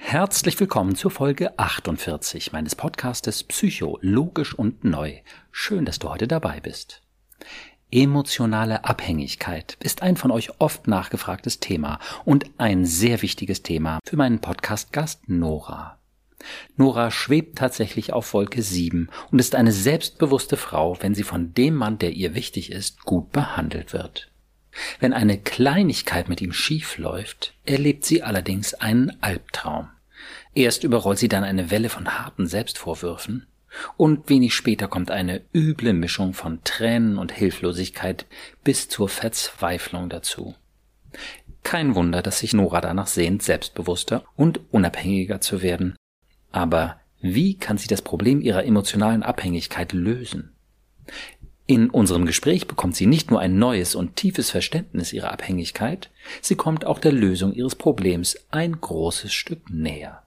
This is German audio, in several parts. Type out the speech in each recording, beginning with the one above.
Herzlich willkommen zur Folge 48 meines Podcastes Psycho, logisch und neu. Schön, dass du heute dabei bist. Emotionale Abhängigkeit ist ein von euch oft nachgefragtes Thema und ein sehr wichtiges Thema für meinen Podcast-Gast Nora. Nora schwebt tatsächlich auf Wolke 7 und ist eine selbstbewusste Frau, wenn sie von dem Mann, der ihr wichtig ist, gut behandelt wird. Wenn eine Kleinigkeit mit ihm schief läuft, erlebt sie allerdings einen Albtraum. Erst überrollt sie dann eine Welle von harten Selbstvorwürfen, und wenig später kommt eine üble Mischung von Tränen und Hilflosigkeit bis zur Verzweiflung dazu. Kein Wunder, dass sich Nora danach sehnt, selbstbewusster und unabhängiger zu werden. Aber wie kann sie das Problem ihrer emotionalen Abhängigkeit lösen? In unserem Gespräch bekommt sie nicht nur ein neues und tiefes Verständnis ihrer Abhängigkeit, sie kommt auch der Lösung ihres Problems ein großes Stück näher.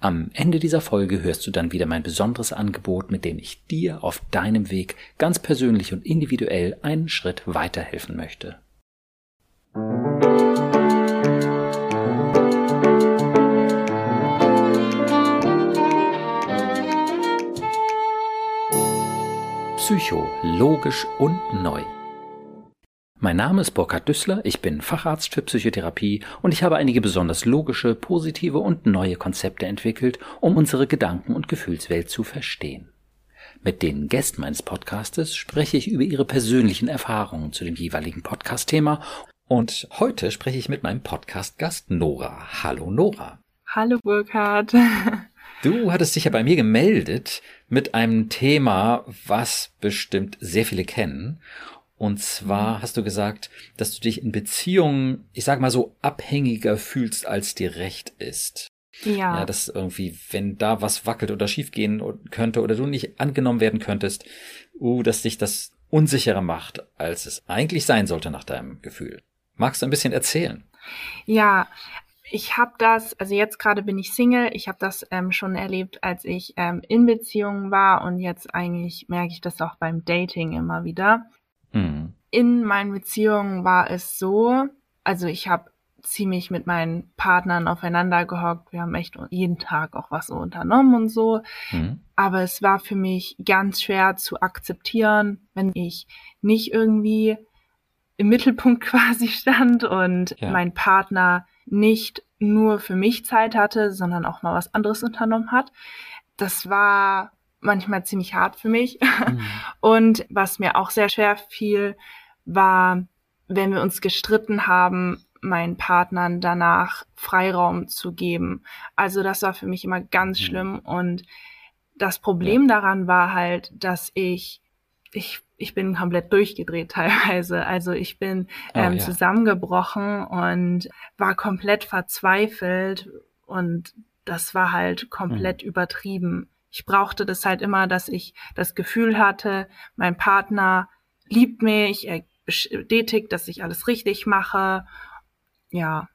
Am Ende dieser Folge hörst du dann wieder mein besonderes Angebot, mit dem ich dir auf deinem Weg ganz persönlich und individuell einen Schritt weiterhelfen möchte. Psycho, logisch und neu. Mein Name ist Burkhard Düssler, ich bin Facharzt für Psychotherapie und ich habe einige besonders logische, positive und neue Konzepte entwickelt, um unsere Gedanken- und Gefühlswelt zu verstehen. Mit den Gästen meines Podcastes spreche ich über ihre persönlichen Erfahrungen zu dem jeweiligen Podcast-Thema und heute spreche ich mit meinem Podcast-Gast Nora. Hallo Nora. Hallo Burkhard. Du hattest dich ja bei mir gemeldet mit einem Thema, was bestimmt sehr viele kennen. Und zwar mhm. hast du gesagt, dass du dich in Beziehungen, ich sag mal so, abhängiger fühlst, als dir recht ist. Ja. Ja, dass irgendwie, wenn da was wackelt oder schiefgehen könnte oder du nicht angenommen werden könntest, uh, dass dich das unsicherer macht, als es eigentlich sein sollte nach deinem Gefühl. Magst du ein bisschen erzählen? Ja, ich habe das, also jetzt gerade bin ich Single, ich habe das ähm, schon erlebt, als ich ähm, in Beziehungen war und jetzt eigentlich merke ich das auch beim Dating immer wieder. Mhm. In meinen Beziehungen war es so, also ich habe ziemlich mit meinen Partnern aufeinander gehockt. Wir haben echt jeden Tag auch was so unternommen und so. Mhm. Aber es war für mich ganz schwer zu akzeptieren, wenn ich nicht irgendwie im Mittelpunkt quasi stand und ja. mein Partner nicht nur für mich Zeit hatte, sondern auch mal was anderes unternommen hat. Das war manchmal ziemlich hart für mich. Mhm. Und was mir auch sehr schwer fiel, war, wenn wir uns gestritten haben, meinen Partnern danach Freiraum zu geben. Also das war für mich immer ganz mhm. schlimm. Und das Problem ja. daran war halt, dass ich, ich, ich bin komplett durchgedreht teilweise. Also ich bin oh, ähm, ja. zusammengebrochen und war komplett verzweifelt und das war halt komplett mhm. übertrieben ich brauchte das halt immer, dass ich das Gefühl hatte, mein Partner liebt mich, er bestätigt, dass ich alles richtig mache. Ja.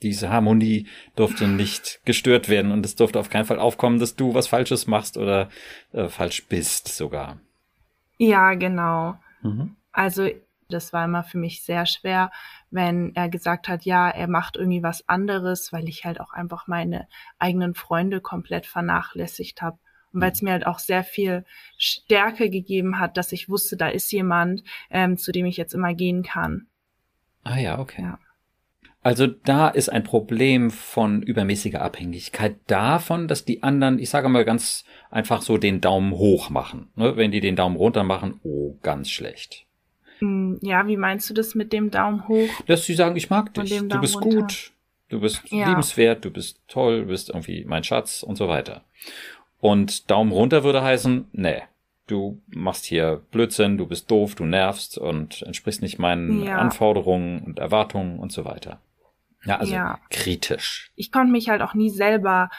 Diese Harmonie durfte nicht gestört werden und es durfte auf keinen Fall aufkommen, dass du was Falsches machst oder äh, falsch bist sogar. Ja, genau. Mhm. Also das war immer für mich sehr schwer, wenn er gesagt hat, ja, er macht irgendwie was anderes, weil ich halt auch einfach meine eigenen Freunde komplett vernachlässigt habe. Und weil es mhm. mir halt auch sehr viel Stärke gegeben hat, dass ich wusste, da ist jemand, ähm, zu dem ich jetzt immer gehen kann. Ah ja, okay. Ja. Also da ist ein Problem von übermäßiger Abhängigkeit davon, dass die anderen, ich sage mal ganz einfach so, den Daumen hoch machen. Ne? Wenn die den Daumen runter machen, oh, ganz schlecht. Hm, ja, wie meinst du das mit dem Daumen hoch? Dass sie sagen, ich mag dich, du bist runter. gut, du bist ja. liebenswert, du bist toll, du bist irgendwie mein Schatz und so weiter. Und Daumen runter würde heißen, nee, du machst hier Blödsinn, du bist doof, du nervst und entsprichst nicht meinen ja. Anforderungen und Erwartungen und so weiter. Ja, also ja. kritisch. Ich konnte mich halt auch nie selber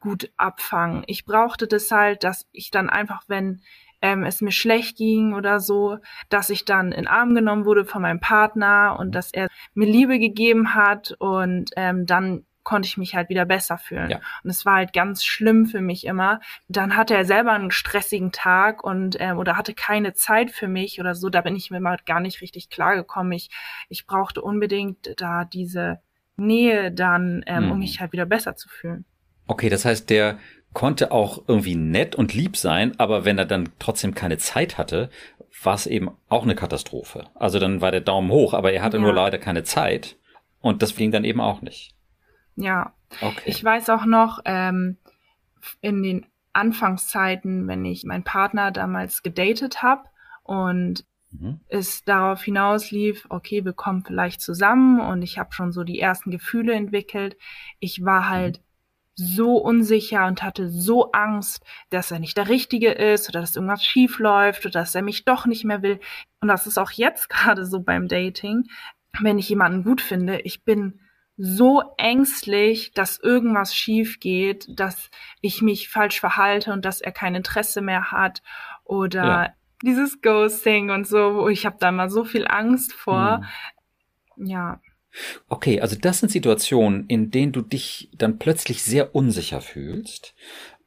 gut abfangen. Ich brauchte das halt, dass ich dann einfach, wenn ähm, es mir schlecht ging oder so, dass ich dann in Arm genommen wurde von meinem Partner und dass er mir Liebe gegeben hat und ähm, dann konnte ich mich halt wieder besser fühlen. Ja. Und es war halt ganz schlimm für mich immer. Dann hatte er selber einen stressigen Tag und ähm, oder hatte keine Zeit für mich oder so. Da bin ich mir mal gar nicht richtig klar gekommen. Ich, ich brauchte unbedingt da diese Nähe dann, ähm, mhm. um mich halt wieder besser zu fühlen. Okay, das heißt, der konnte auch irgendwie nett und lieb sein, aber wenn er dann trotzdem keine Zeit hatte, war es eben auch eine Katastrophe. Also dann war der Daumen hoch, aber er hatte ja. nur leider keine Zeit. Und das ging dann eben auch nicht. Ja. Okay. Ich weiß auch noch, ähm, in den Anfangszeiten, wenn ich meinen Partner damals gedatet habe und mhm. es darauf hinauslief, okay, wir kommen vielleicht zusammen und ich habe schon so die ersten Gefühle entwickelt. Ich war halt mhm so unsicher und hatte so Angst, dass er nicht der Richtige ist oder dass irgendwas schief läuft oder dass er mich doch nicht mehr will. Und das ist auch jetzt gerade so beim Dating, wenn ich jemanden gut finde. Ich bin so ängstlich, dass irgendwas schief geht, dass ich mich falsch verhalte und dass er kein Interesse mehr hat oder ja. Dieses Ghosting und so. Ich habe da mal so viel Angst vor. Hm. Ja. Okay, also das sind Situationen, in denen du dich dann plötzlich sehr unsicher fühlst.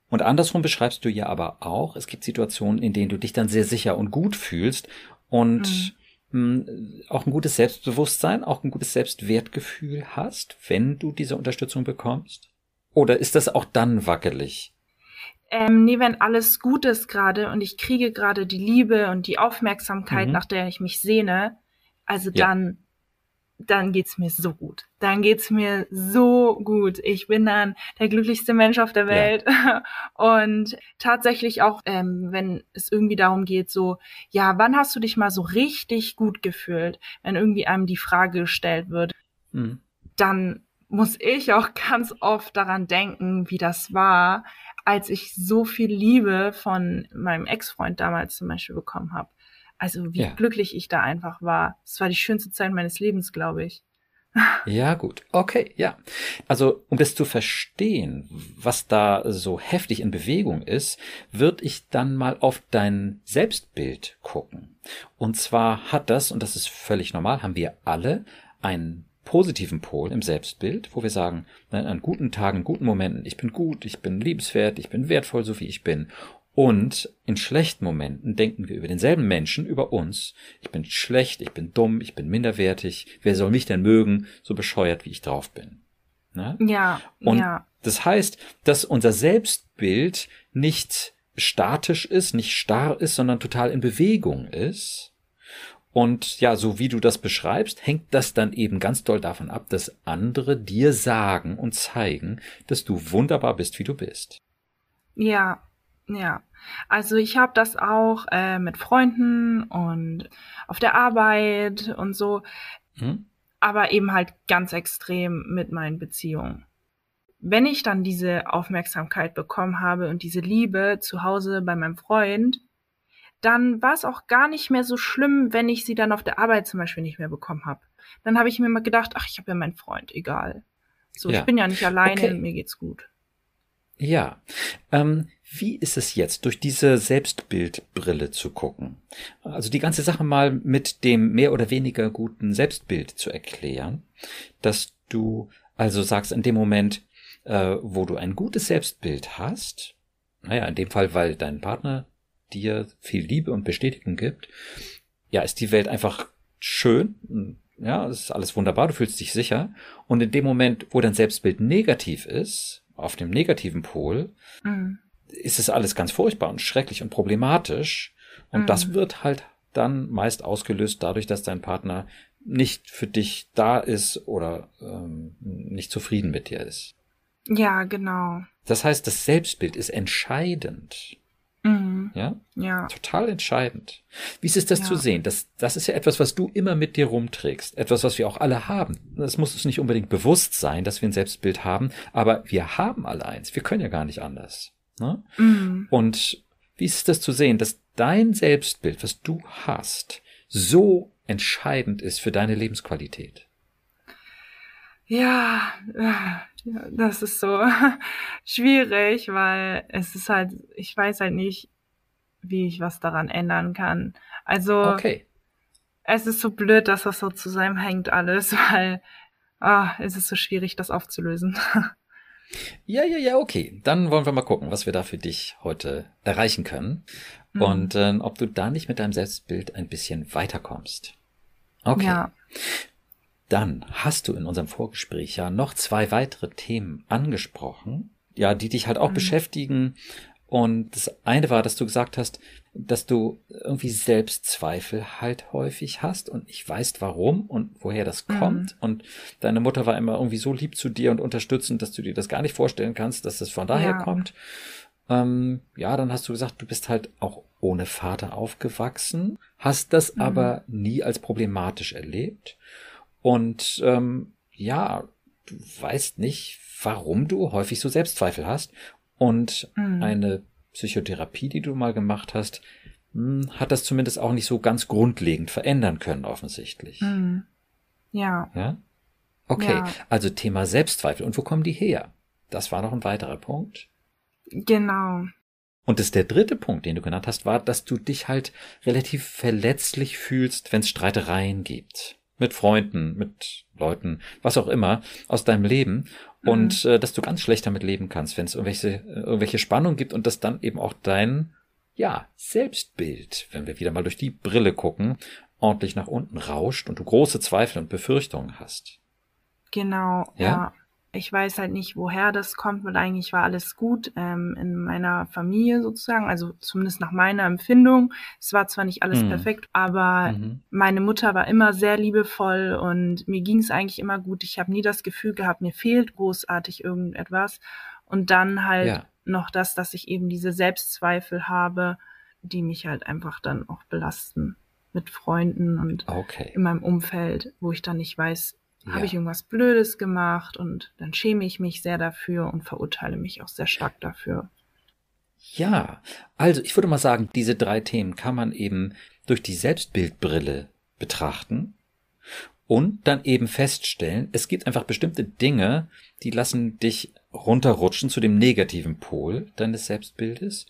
Und andersrum beschreibst du ja aber auch, es gibt Situationen, in denen du dich dann sehr sicher und gut fühlst und mhm. mh, auch ein gutes Selbstbewusstsein, auch ein gutes Selbstwertgefühl hast, wenn du diese Unterstützung bekommst? Oder ist das auch dann wackelig? Ähm, nee, wenn alles gut ist gerade und ich kriege gerade die Liebe und die Aufmerksamkeit, mhm. nach der ich mich sehne, also ja. dann dann geht's mir so gut. Dann geht's mir so gut. Ich bin dann der glücklichste Mensch auf der Welt. Ja. Und tatsächlich auch, ähm, wenn es irgendwie darum geht, so, ja, wann hast du dich mal so richtig gut gefühlt, wenn irgendwie einem die Frage gestellt wird, mhm. dann muss ich auch ganz oft daran denken, wie das war, als ich so viel Liebe von meinem Ex-Freund damals zum Beispiel bekommen habe. Also wie ja. glücklich ich da einfach war. Es war die schönste Zeit meines Lebens, glaube ich. Ja, gut. Okay, ja. Also, um das zu verstehen, was da so heftig in Bewegung ist, würde ich dann mal auf dein Selbstbild gucken. Und zwar hat das, und das ist völlig normal, haben wir alle einen positiven Pol im Selbstbild, wo wir sagen, ne, an guten Tagen, guten Momenten, ich bin gut, ich bin liebenswert, ich bin wertvoll, so wie ich bin. Und in schlechten Momenten denken wir über denselben Menschen, über uns. Ich bin schlecht, ich bin dumm, ich bin minderwertig. Wer soll mich denn mögen, so bescheuert wie ich drauf bin? Ne? Ja. Und ja. das heißt, dass unser Selbstbild nicht statisch ist, nicht starr ist, sondern total in Bewegung ist. Und ja, so wie du das beschreibst, hängt das dann eben ganz doll davon ab, dass andere dir sagen und zeigen, dass du wunderbar bist, wie du bist. Ja, ja, also ich habe das auch äh, mit Freunden und auf der Arbeit und so, hm? aber eben halt ganz extrem mit meinen Beziehungen. Wenn ich dann diese Aufmerksamkeit bekommen habe und diese Liebe zu Hause bei meinem Freund, dann war es auch gar nicht mehr so schlimm, wenn ich sie dann auf der Arbeit zum Beispiel nicht mehr bekommen habe. Dann habe ich mir immer gedacht, ach, ich habe ja meinen Freund, egal. So, ja. ich bin ja nicht alleine, okay. mir geht's gut. Ja. Ähm, wie ist es jetzt, durch diese Selbstbildbrille zu gucken? Also die ganze Sache mal mit dem mehr oder weniger guten Selbstbild zu erklären, dass du also sagst, in dem Moment, äh, wo du ein gutes Selbstbild hast, naja, in dem Fall, weil dein Partner dir viel Liebe und Bestätigung gibt, ja, ist die Welt einfach schön, ja, es ist alles wunderbar, du fühlst dich sicher. Und in dem Moment, wo dein Selbstbild negativ ist, auf dem negativen Pol, mhm. ist es alles ganz furchtbar und schrecklich und problematisch. Und mhm. das wird halt dann meist ausgelöst dadurch, dass dein Partner nicht für dich da ist oder ähm, nicht zufrieden mit dir ist. Ja, genau. Das heißt, das Selbstbild ist entscheidend. Mhm. Ja? Ja. Total entscheidend. Wie ist es das ja. zu sehen? Das, das ist ja etwas, was du immer mit dir rumträgst. Etwas, was wir auch alle haben. Das muss uns nicht unbedingt bewusst sein, dass wir ein Selbstbild haben, aber wir haben alle eins. Wir können ja gar nicht anders. Ne? Mhm. Und wie ist das zu sehen, dass dein Selbstbild, was du hast, so entscheidend ist für deine Lebensqualität? Ja, das ist so schwierig, weil es ist halt, ich weiß halt nicht, wie ich was daran ändern kann. Also, okay. es ist so blöd, dass das so zusammenhängt alles, weil ah, es ist so schwierig, das aufzulösen. Ja, ja, ja, okay. Dann wollen wir mal gucken, was wir da für dich heute erreichen können mhm. und äh, ob du da nicht mit deinem Selbstbild ein bisschen weiterkommst. Okay. Ja. Dann hast du in unserem Vorgespräch ja noch zwei weitere Themen angesprochen, ja, die dich halt auch mhm. beschäftigen. Und das eine war, dass du gesagt hast, dass du irgendwie Selbstzweifel halt häufig hast und nicht weißt, warum und woher das mhm. kommt. Und deine Mutter war immer irgendwie so lieb zu dir und unterstützend, dass du dir das gar nicht vorstellen kannst, dass das von daher ja. kommt. Ähm, ja, dann hast du gesagt, du bist halt auch ohne Vater aufgewachsen, hast das mhm. aber nie als problematisch erlebt. Und ähm, ja, du weißt nicht, warum du häufig so Selbstzweifel hast. Und mhm. eine Psychotherapie, die du mal gemacht hast, hm, hat das zumindest auch nicht so ganz grundlegend verändern können, offensichtlich. Mhm. Ja. Ja? Okay, ja. also Thema Selbstzweifel. Und wo kommen die her? Das war noch ein weiterer Punkt. Genau. Und das der dritte Punkt, den du genannt hast, war, dass du dich halt relativ verletzlich fühlst, wenn es Streitereien gibt. Mit Freunden, mit Leuten, was auch immer, aus deinem Leben. Mhm. Und äh, dass du ganz schlecht damit leben kannst, wenn es irgendwelche, irgendwelche Spannung gibt und dass dann eben auch dein, ja, Selbstbild, wenn wir wieder mal durch die Brille gucken, ordentlich nach unten rauscht und du große Zweifel und Befürchtungen hast. Genau, ja. ja ich weiß halt nicht, woher das kommt, weil eigentlich war alles gut ähm, in meiner Familie sozusagen, also zumindest nach meiner Empfindung. Es war zwar nicht alles mhm. perfekt, aber mhm. meine Mutter war immer sehr liebevoll und mir ging es eigentlich immer gut. Ich habe nie das Gefühl gehabt, mir fehlt großartig irgendetwas. Und dann halt ja. noch das, dass ich eben diese Selbstzweifel habe, die mich halt einfach dann auch belasten mit Freunden und okay. in meinem Umfeld, wo ich dann nicht weiß, ja. habe ich irgendwas Blödes gemacht und dann schäme ich mich sehr dafür und verurteile mich auch sehr stark dafür. Ja, also ich würde mal sagen, diese drei Themen kann man eben durch die Selbstbildbrille betrachten und dann eben feststellen, es gibt einfach bestimmte Dinge, die lassen dich runterrutschen zu dem negativen Pol deines Selbstbildes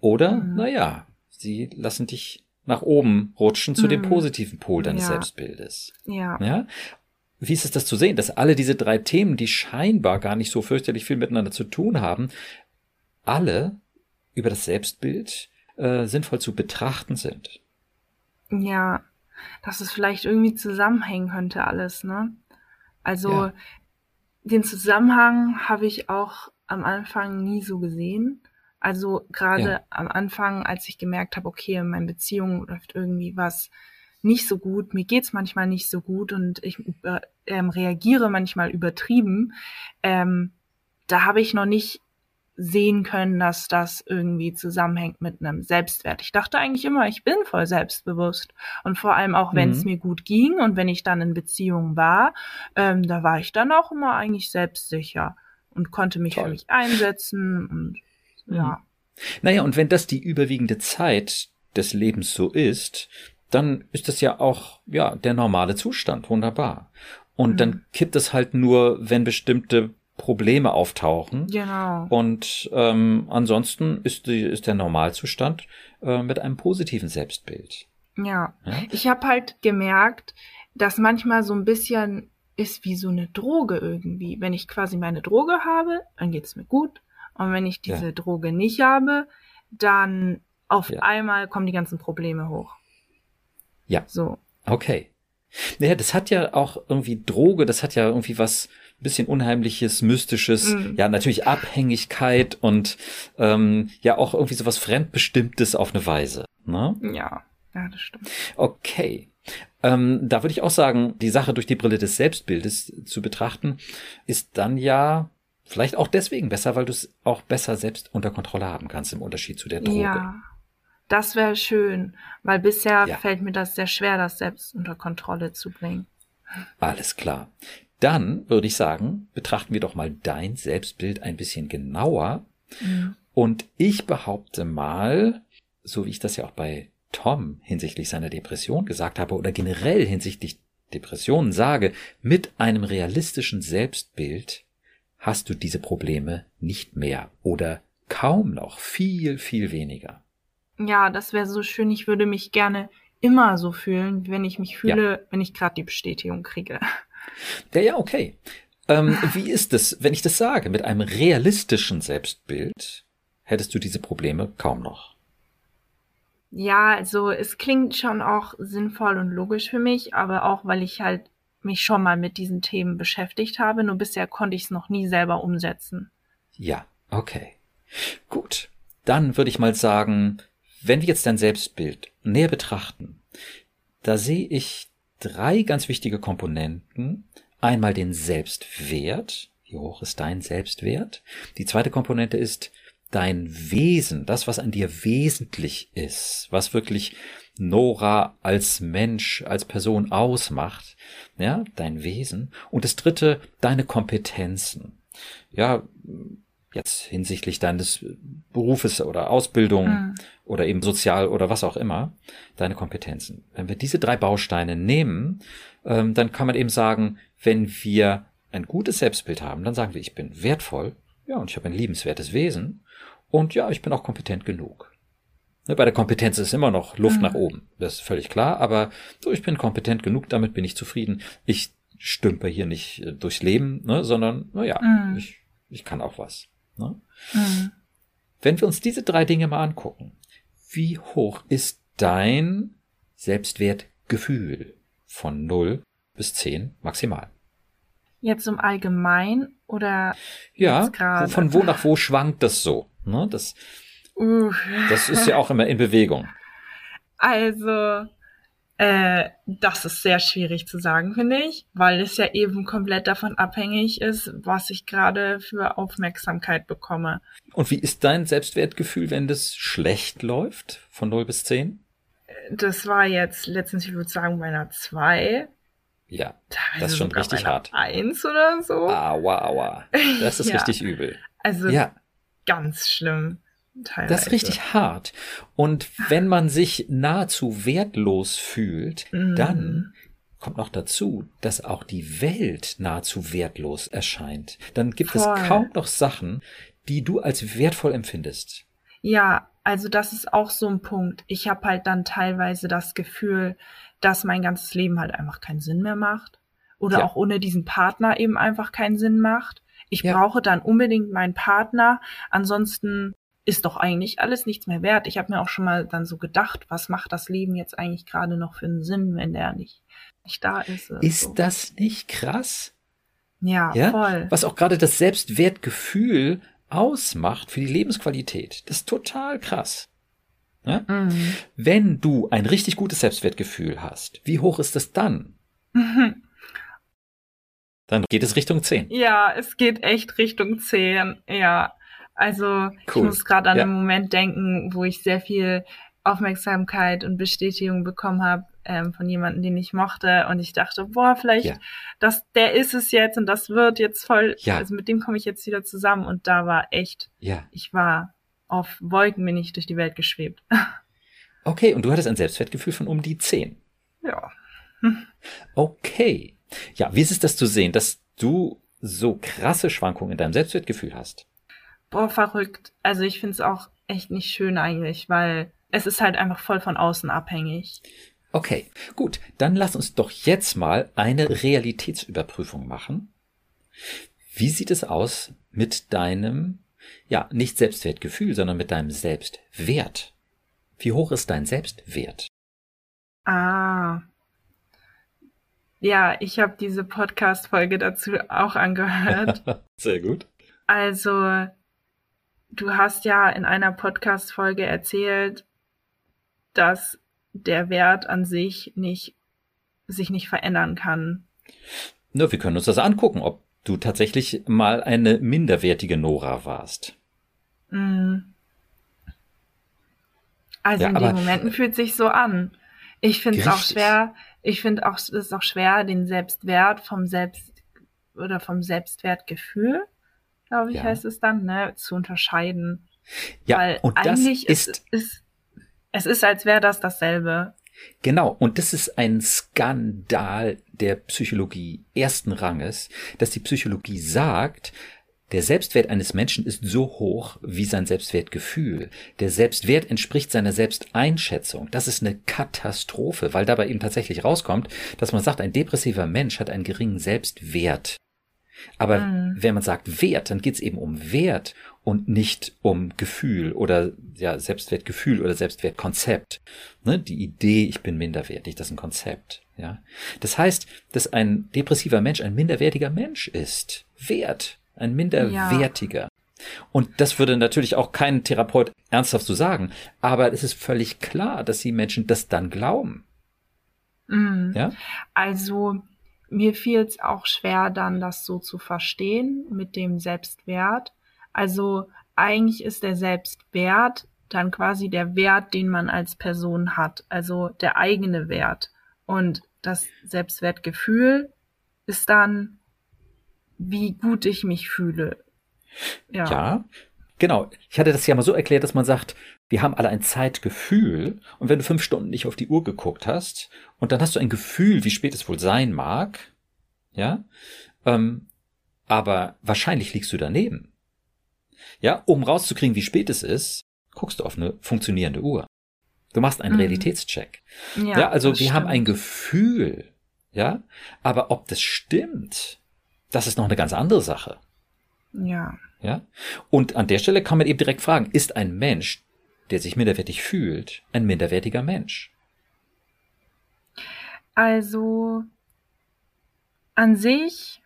oder, mhm. naja, sie lassen dich nach oben rutschen zu mhm. dem positiven Pol deines ja. Selbstbildes. Ja. ja. Wie ist es das zu sehen, dass alle diese drei Themen, die scheinbar gar nicht so fürchterlich viel miteinander zu tun haben, alle über das Selbstbild äh, sinnvoll zu betrachten sind? Ja, dass es vielleicht irgendwie zusammenhängen könnte alles, ne? Also ja. den Zusammenhang habe ich auch am Anfang nie so gesehen. Also gerade ja. am Anfang, als ich gemerkt habe, okay, in meinen Beziehungen läuft irgendwie was nicht so gut, mir geht's manchmal nicht so gut und ich äh, ähm, reagiere manchmal übertrieben, ähm, da habe ich noch nicht sehen können, dass das irgendwie zusammenhängt mit einem Selbstwert. Ich dachte eigentlich immer, ich bin voll selbstbewusst. Und vor allem auch, wenn es mhm. mir gut ging und wenn ich dann in Beziehung war, ähm, da war ich dann auch immer eigentlich selbstsicher und konnte mich Toll. für mich einsetzen und mhm. ja. Naja, und wenn das die überwiegende Zeit des Lebens so ist, dann ist das ja auch, ja, der normale Zustand. Wunderbar. Und mhm. dann kippt es halt nur, wenn bestimmte Probleme auftauchen. Genau. Und ähm, ansonsten ist, die, ist der Normalzustand äh, mit einem positiven Selbstbild. Ja. ja? Ich habe halt gemerkt, dass manchmal so ein bisschen ist wie so eine Droge irgendwie. Wenn ich quasi meine Droge habe, dann geht's mir gut. Und wenn ich diese ja. Droge nicht habe, dann auf ja. einmal kommen die ganzen Probleme hoch. Ja. So. Okay. Naja, das hat ja auch irgendwie Droge, das hat ja irgendwie was bisschen Unheimliches, Mystisches, mm. ja, natürlich Abhängigkeit und ähm, ja auch irgendwie sowas Fremdbestimmtes auf eine Weise. Ne? Ja, ja, das stimmt. Okay. Ähm, da würde ich auch sagen, die Sache durch die Brille des Selbstbildes zu betrachten, ist dann ja vielleicht auch deswegen besser, weil du es auch besser selbst unter Kontrolle haben kannst im Unterschied zu der Droge. Ja, das wäre schön, weil bisher ja. fällt mir das sehr schwer, das selbst unter Kontrolle zu bringen. Alles klar. Dann würde ich sagen, betrachten wir doch mal dein Selbstbild ein bisschen genauer. Mhm. Und ich behaupte mal, so wie ich das ja auch bei Tom hinsichtlich seiner Depression gesagt habe oder generell hinsichtlich Depressionen sage, mit einem realistischen Selbstbild hast du diese Probleme nicht mehr oder kaum noch viel, viel weniger. Ja, das wäre so schön. Ich würde mich gerne immer so fühlen, wenn ich mich fühle, ja. wenn ich gerade die Bestätigung kriege. Ja, ja, okay. Ähm, wie ist es, wenn ich das sage? Mit einem realistischen Selbstbild hättest du diese Probleme kaum noch. Ja, also es klingt schon auch sinnvoll und logisch für mich, aber auch weil ich halt mich schon mal mit diesen Themen beschäftigt habe, nur bisher konnte ich es noch nie selber umsetzen. Ja, okay. Gut. Dann würde ich mal sagen, wenn wir jetzt dein Selbstbild näher betrachten, da sehe ich drei ganz wichtige Komponenten. Einmal den Selbstwert. Wie hoch ist dein Selbstwert? Die zweite Komponente ist dein Wesen, das, was an dir wesentlich ist, was wirklich Nora als Mensch, als Person ausmacht, ja, dein Wesen. Und das dritte, deine Kompetenzen. Ja, jetzt hinsichtlich deines Berufes oder Ausbildung mhm. oder eben sozial oder was auch immer, deine Kompetenzen. Wenn wir diese drei Bausteine nehmen, ähm, dann kann man eben sagen, wenn wir ein gutes Selbstbild haben, dann sagen wir, ich bin wertvoll, ja, und ich habe ein liebenswertes Wesen und ja, ich bin auch kompetent genug. Ne, bei der Kompetenz ist immer noch Luft mhm. nach oben, das ist völlig klar, aber so, ich bin kompetent genug, damit bin ich zufrieden. Ich stümper hier nicht äh, durchs Leben, ne, sondern, naja, mhm. ich, ich kann auch was. Ne? Mhm. Wenn wir uns diese drei Dinge mal angucken, wie hoch ist dein Selbstwertgefühl von 0 bis 10 maximal? Jetzt im Allgemein oder ja, von wo nach wo schwankt das so? Ne? Das, uh. das ist ja auch immer in Bewegung. Also äh, das ist sehr schwierig zu sagen, finde ich, weil es ja eben komplett davon abhängig ist, was ich gerade für Aufmerksamkeit bekomme. Und wie ist dein Selbstwertgefühl, wenn das schlecht läuft, von 0 bis 10? Das war jetzt letztens, ich würde sagen, bei einer 2. Ja, Teilweise das ist schon richtig hart. Eins oder so. Aua, aua. Das ist ja. richtig übel. Also ja. ganz schlimm. Teilweise. Das ist richtig hart. Und wenn man sich nahezu wertlos fühlt, mm. dann kommt noch dazu, dass auch die Welt nahezu wertlos erscheint. Dann gibt Voll. es kaum noch Sachen, die du als wertvoll empfindest. Ja, also das ist auch so ein Punkt. Ich habe halt dann teilweise das Gefühl, dass mein ganzes Leben halt einfach keinen Sinn mehr macht. Oder ja. auch ohne diesen Partner eben einfach keinen Sinn macht. Ich ja. brauche dann unbedingt meinen Partner. Ansonsten ist doch eigentlich alles nichts mehr wert. Ich habe mir auch schon mal dann so gedacht, was macht das Leben jetzt eigentlich gerade noch für einen Sinn, wenn der nicht, nicht da ist. Ist so. das nicht krass? Ja, ja, voll. Was auch gerade das Selbstwertgefühl ausmacht für die Lebensqualität. Das ist total krass. Ja? Mhm. Wenn du ein richtig gutes Selbstwertgefühl hast, wie hoch ist es dann? Mhm. Dann geht es Richtung 10. Ja, es geht echt Richtung 10. Ja, also cool. ich muss gerade an ja. einen Moment denken, wo ich sehr viel Aufmerksamkeit und Bestätigung bekommen habe ähm, von jemandem, den ich mochte. Und ich dachte, boah, vielleicht, ja. das, der ist es jetzt und das wird jetzt voll, ja. also mit dem komme ich jetzt wieder zusammen. Und da war echt, ja. ich war auf Wolken bin ich durch die Welt geschwebt. Okay, und du hattest ein Selbstwertgefühl von um die 10. Ja. Okay. Ja, wie ist es das zu sehen, dass du so krasse Schwankungen in deinem Selbstwertgefühl hast? Boah, verrückt. Also ich finde es auch echt nicht schön eigentlich, weil es ist halt einfach voll von außen abhängig. Okay, gut. Dann lass uns doch jetzt mal eine Realitätsüberprüfung machen. Wie sieht es aus mit deinem, ja, nicht Selbstwertgefühl, sondern mit deinem Selbstwert? Wie hoch ist dein Selbstwert? Ah. Ja, ich habe diese Podcast-Folge dazu auch angehört. Sehr gut. Also, du hast ja in einer Podcast-Folge erzählt, dass der Wert an sich nicht, sich nicht verändern kann. Na, wir können uns das angucken, ob du tatsächlich mal eine minderwertige Nora warst. Mm. Also ja, in den Momenten fühlt sich so an. Ich finde es auch schwer, ich finde auch, es ist auch schwer, den Selbstwert vom Selbst oder vom Selbstwertgefühl glaube ich, ja. heißt es dann, ne, zu unterscheiden. Ja, Weil und eigentlich ist, ist, ist es ist, als wäre das dasselbe. Genau, und das ist ein Skandal der Psychologie ersten Ranges, dass die Psychologie sagt, der Selbstwert eines Menschen ist so hoch wie sein Selbstwertgefühl. Der Selbstwert entspricht seiner Selbsteinschätzung. Das ist eine Katastrophe, weil dabei eben tatsächlich rauskommt, dass man sagt, ein depressiver Mensch hat einen geringen Selbstwert. Aber mhm. wenn man sagt Wert, dann geht es eben um Wert und nicht um Gefühl oder ja, Selbstwertgefühl oder Selbstwertkonzept. Ne? Die Idee, ich bin minderwertig, das ist ein Konzept. Ja. Das heißt, dass ein depressiver Mensch ein minderwertiger Mensch ist. Wert. Ein minderwertiger. Ja. Und das würde natürlich auch kein Therapeut ernsthaft so sagen. Aber es ist völlig klar, dass die Menschen das dann glauben. Mhm. Ja? Also, mir fiel es auch schwer, dann das so zu verstehen mit dem Selbstwert. Also, eigentlich ist der Selbstwert dann quasi der Wert, den man als Person hat, also der eigene Wert. Und das Selbstwertgefühl ist dann, wie gut ich mich fühle. Ja. ja, genau. Ich hatte das ja mal so erklärt, dass man sagt, wir haben alle ein Zeitgefühl und wenn du fünf Stunden nicht auf die Uhr geguckt hast und dann hast du ein Gefühl, wie spät es wohl sein mag, ja, ähm, aber wahrscheinlich liegst du daneben. Ja, um rauszukriegen, wie spät es ist, guckst du auf eine funktionierende Uhr. Du machst einen mhm. Realitätscheck. Ja, ja also wir stimmt. haben ein Gefühl, ja, aber ob das stimmt, das ist noch eine ganz andere Sache. Ja. Ja. Und an der Stelle kann man eben direkt fragen, ist ein Mensch, der sich minderwertig fühlt, ein minderwertiger Mensch? Also, an sich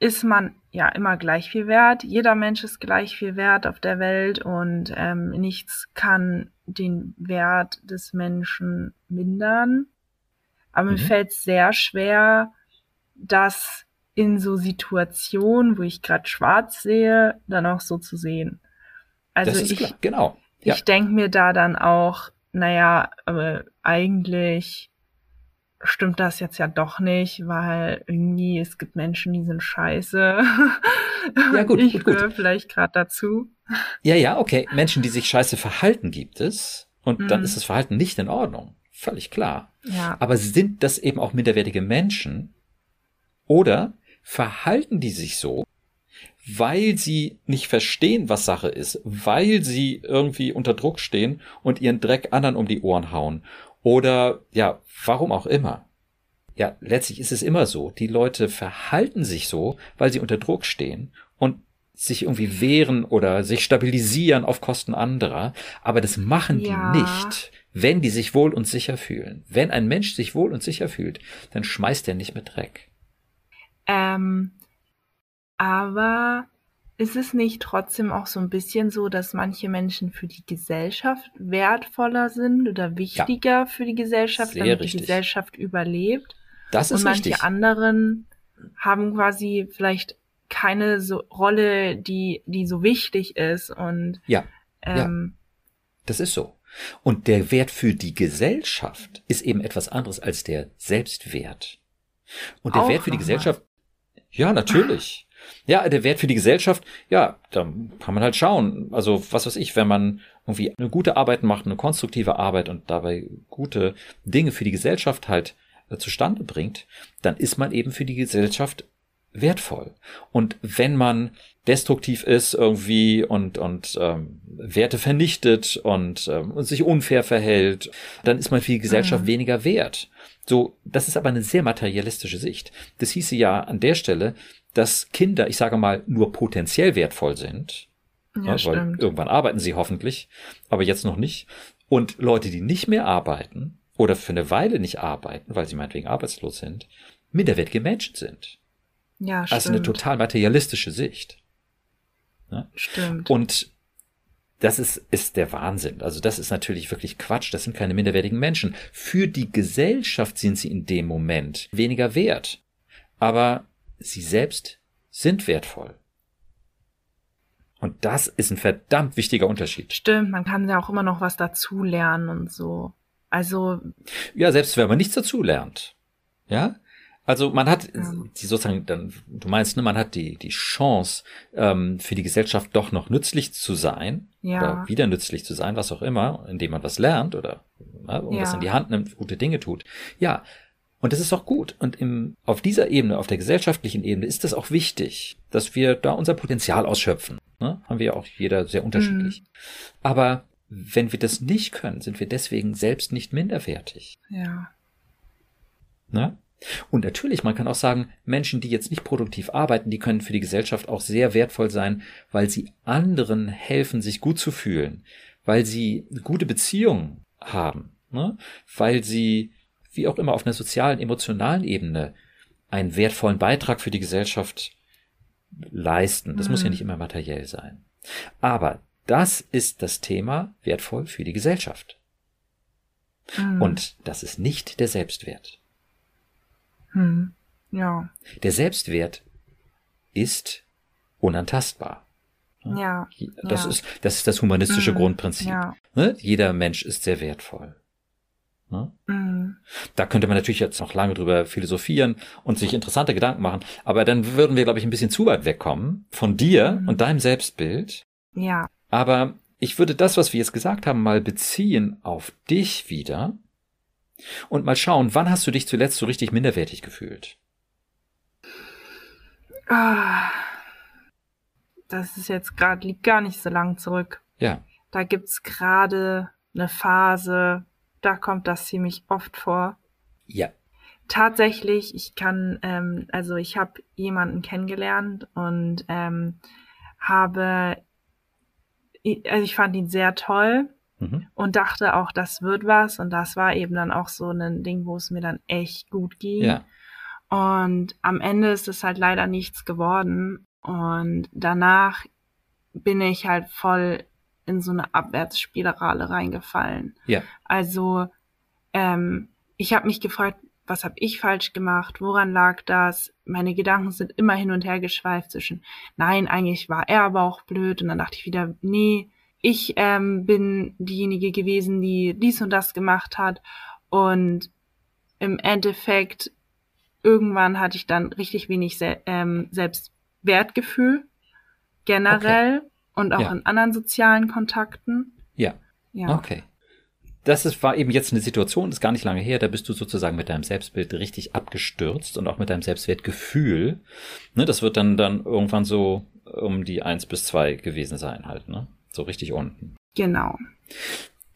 ist man ja immer gleich viel wert. Jeder Mensch ist gleich viel wert auf der Welt und ähm, nichts kann den Wert des Menschen mindern. Aber mhm. mir fällt es sehr schwer, das in so Situationen, wo ich gerade schwarz sehe, dann auch so zu sehen. Also ich, klar. genau. Ja. Ich denke mir da dann auch, naja, aber eigentlich stimmt das jetzt ja doch nicht, weil irgendwie es gibt Menschen, die sind scheiße. Ja, gut, ich gut, gut. vielleicht gerade dazu. Ja, ja, okay. Menschen, die sich scheiße verhalten, gibt es. Und mhm. dann ist das Verhalten nicht in Ordnung. Völlig klar. Ja. Aber sind das eben auch minderwertige Menschen? Oder verhalten die sich so, weil sie nicht verstehen, was Sache ist, weil sie irgendwie unter Druck stehen und ihren Dreck anderen um die Ohren hauen oder ja, warum auch immer. Ja, letztlich ist es immer so. Die Leute verhalten sich so, weil sie unter Druck stehen und sich irgendwie wehren oder sich stabilisieren auf Kosten anderer. Aber das machen ja. die nicht, wenn die sich wohl und sicher fühlen. Wenn ein Mensch sich wohl und sicher fühlt, dann schmeißt er nicht mit Dreck. Ähm, aber ist es nicht trotzdem auch so ein bisschen so, dass manche Menschen für die Gesellschaft wertvoller sind oder wichtiger ja, für die Gesellschaft, damit richtig. die Gesellschaft überlebt? Das ist Und manche richtig. anderen haben quasi vielleicht keine so Rolle, die, die so wichtig ist und ja, ähm, ja. das ist so. Und der Wert für die Gesellschaft ist eben etwas anderes als der Selbstwert. Und der Wert für die Gesellschaft, ja, natürlich. Ja, der Wert für die Gesellschaft, ja, da kann man halt schauen. Also, was weiß ich, wenn man irgendwie eine gute Arbeit macht, eine konstruktive Arbeit und dabei gute Dinge für die Gesellschaft halt äh, zustande bringt, dann ist man eben für die Gesellschaft wertvoll. Und wenn man destruktiv ist irgendwie und, und ähm, Werte vernichtet und, ähm, und sich unfair verhält, dann ist man für die Gesellschaft mhm. weniger wert. So, das ist aber eine sehr materialistische Sicht. Das hieße ja an der Stelle, dass Kinder, ich sage mal, nur potenziell wertvoll sind. Ja, ja, weil irgendwann arbeiten sie hoffentlich, aber jetzt noch nicht. Und Leute, die nicht mehr arbeiten oder für eine Weile nicht arbeiten, weil sie meinetwegen arbeitslos sind, minderwertige Menschen sind. Ja, stimmt. Also eine total materialistische Sicht. Ja? Stimmt. Und das ist, ist der Wahnsinn. Also das ist natürlich wirklich Quatsch. Das sind keine minderwertigen Menschen. Für die Gesellschaft sind sie in dem Moment weniger wert. Aber sie selbst sind wertvoll. Und das ist ein verdammt wichtiger Unterschied. Stimmt, man kann ja auch immer noch was dazulernen und so. Also. Ja, selbst wenn man nichts dazulernt. Ja? Also man hat die sozusagen, dann, du meinst, ne, man hat die, die Chance, ähm, für die Gesellschaft doch noch nützlich zu sein ja. oder wieder nützlich zu sein, was auch immer, indem man was lernt oder ne, irgendwas ja. in die Hand nimmt, gute Dinge tut. Ja, und das ist auch gut. Und im, auf dieser Ebene, auf der gesellschaftlichen Ebene, ist das auch wichtig, dass wir da unser Potenzial ausschöpfen. Ne? Haben wir ja auch jeder sehr unterschiedlich. Mhm. Aber wenn wir das nicht können, sind wir deswegen selbst nicht minderwertig. Ja. Ne? Und natürlich, man kann auch sagen, Menschen, die jetzt nicht produktiv arbeiten, die können für die Gesellschaft auch sehr wertvoll sein, weil sie anderen helfen, sich gut zu fühlen, weil sie gute Beziehungen haben, ne? weil sie wie auch immer auf einer sozialen, emotionalen Ebene einen wertvollen Beitrag für die Gesellschaft leisten. Das mhm. muss ja mhm. nicht immer materiell sein. Aber das ist das Thema wertvoll für die Gesellschaft. Mhm. Und das ist nicht der Selbstwert. Mhm. Ja. Der Selbstwert ist unantastbar. Ja. Das ja. ist, das ist das humanistische mhm. Grundprinzip. Ja. Ne? Jeder Mensch ist sehr wertvoll. Ne? Mhm. Da könnte man natürlich jetzt noch lange drüber philosophieren und sich interessante Gedanken machen, aber dann würden wir, glaube ich, ein bisschen zu weit wegkommen von dir mhm. und deinem Selbstbild. Ja. Aber ich würde das, was wir jetzt gesagt haben, mal beziehen auf dich wieder und mal schauen, wann hast du dich zuletzt so richtig minderwertig gefühlt? Ah, das ist jetzt gerade, liegt gar nicht so lang zurück. Ja. Da gibt's gerade eine Phase, da kommt das ziemlich oft vor. Ja. Tatsächlich, ich kann, ähm, also ich habe jemanden kennengelernt und ähm, habe, also ich fand ihn sehr toll mhm. und dachte auch, das wird was. Und das war eben dann auch so ein Ding, wo es mir dann echt gut ging. Ja. Und am Ende ist es halt leider nichts geworden. Und danach bin ich halt voll in so eine Abwärtsspirale reingefallen. Ja. Also ähm, ich habe mich gefragt, was habe ich falsch gemacht? Woran lag das? Meine Gedanken sind immer hin und her geschweift zwischen, nein, eigentlich war er aber auch blöd. Und dann dachte ich wieder, nee, ich ähm, bin diejenige gewesen, die dies und das gemacht hat. Und im Endeffekt, irgendwann hatte ich dann richtig wenig Se ähm, Selbstwertgefühl generell. Okay und auch ja. in anderen sozialen Kontakten. Ja. Ja. Okay. Das ist, war eben jetzt eine Situation, ist gar nicht lange her, da bist du sozusagen mit deinem Selbstbild richtig abgestürzt und auch mit deinem Selbstwertgefühl. Ne, das wird dann, dann irgendwann so um die eins bis zwei gewesen sein halt, ne? So richtig unten. Genau.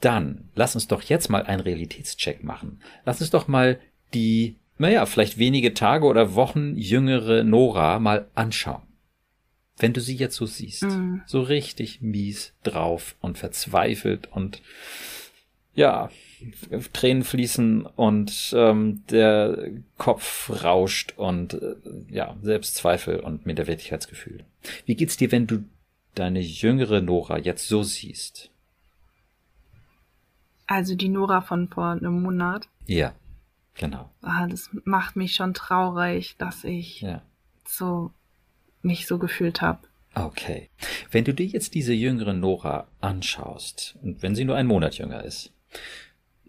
Dann lass uns doch jetzt mal einen Realitätscheck machen. Lass uns doch mal die, naja, vielleicht wenige Tage oder Wochen jüngere Nora mal anschauen wenn du sie jetzt so siehst, mhm. so richtig mies drauf und verzweifelt und ja, Tränen fließen und ähm, der Kopf rauscht und äh, ja, Selbstzweifel und Minderwertigkeitsgefühl. Wie geht's dir, wenn du deine jüngere Nora jetzt so siehst? Also die Nora von vor einem Monat. Ja, genau. Ah, das macht mich schon traurig, dass ich ja. so mich so gefühlt habe. Okay. Wenn du dir jetzt diese jüngere Nora anschaust, und wenn sie nur einen Monat jünger ist,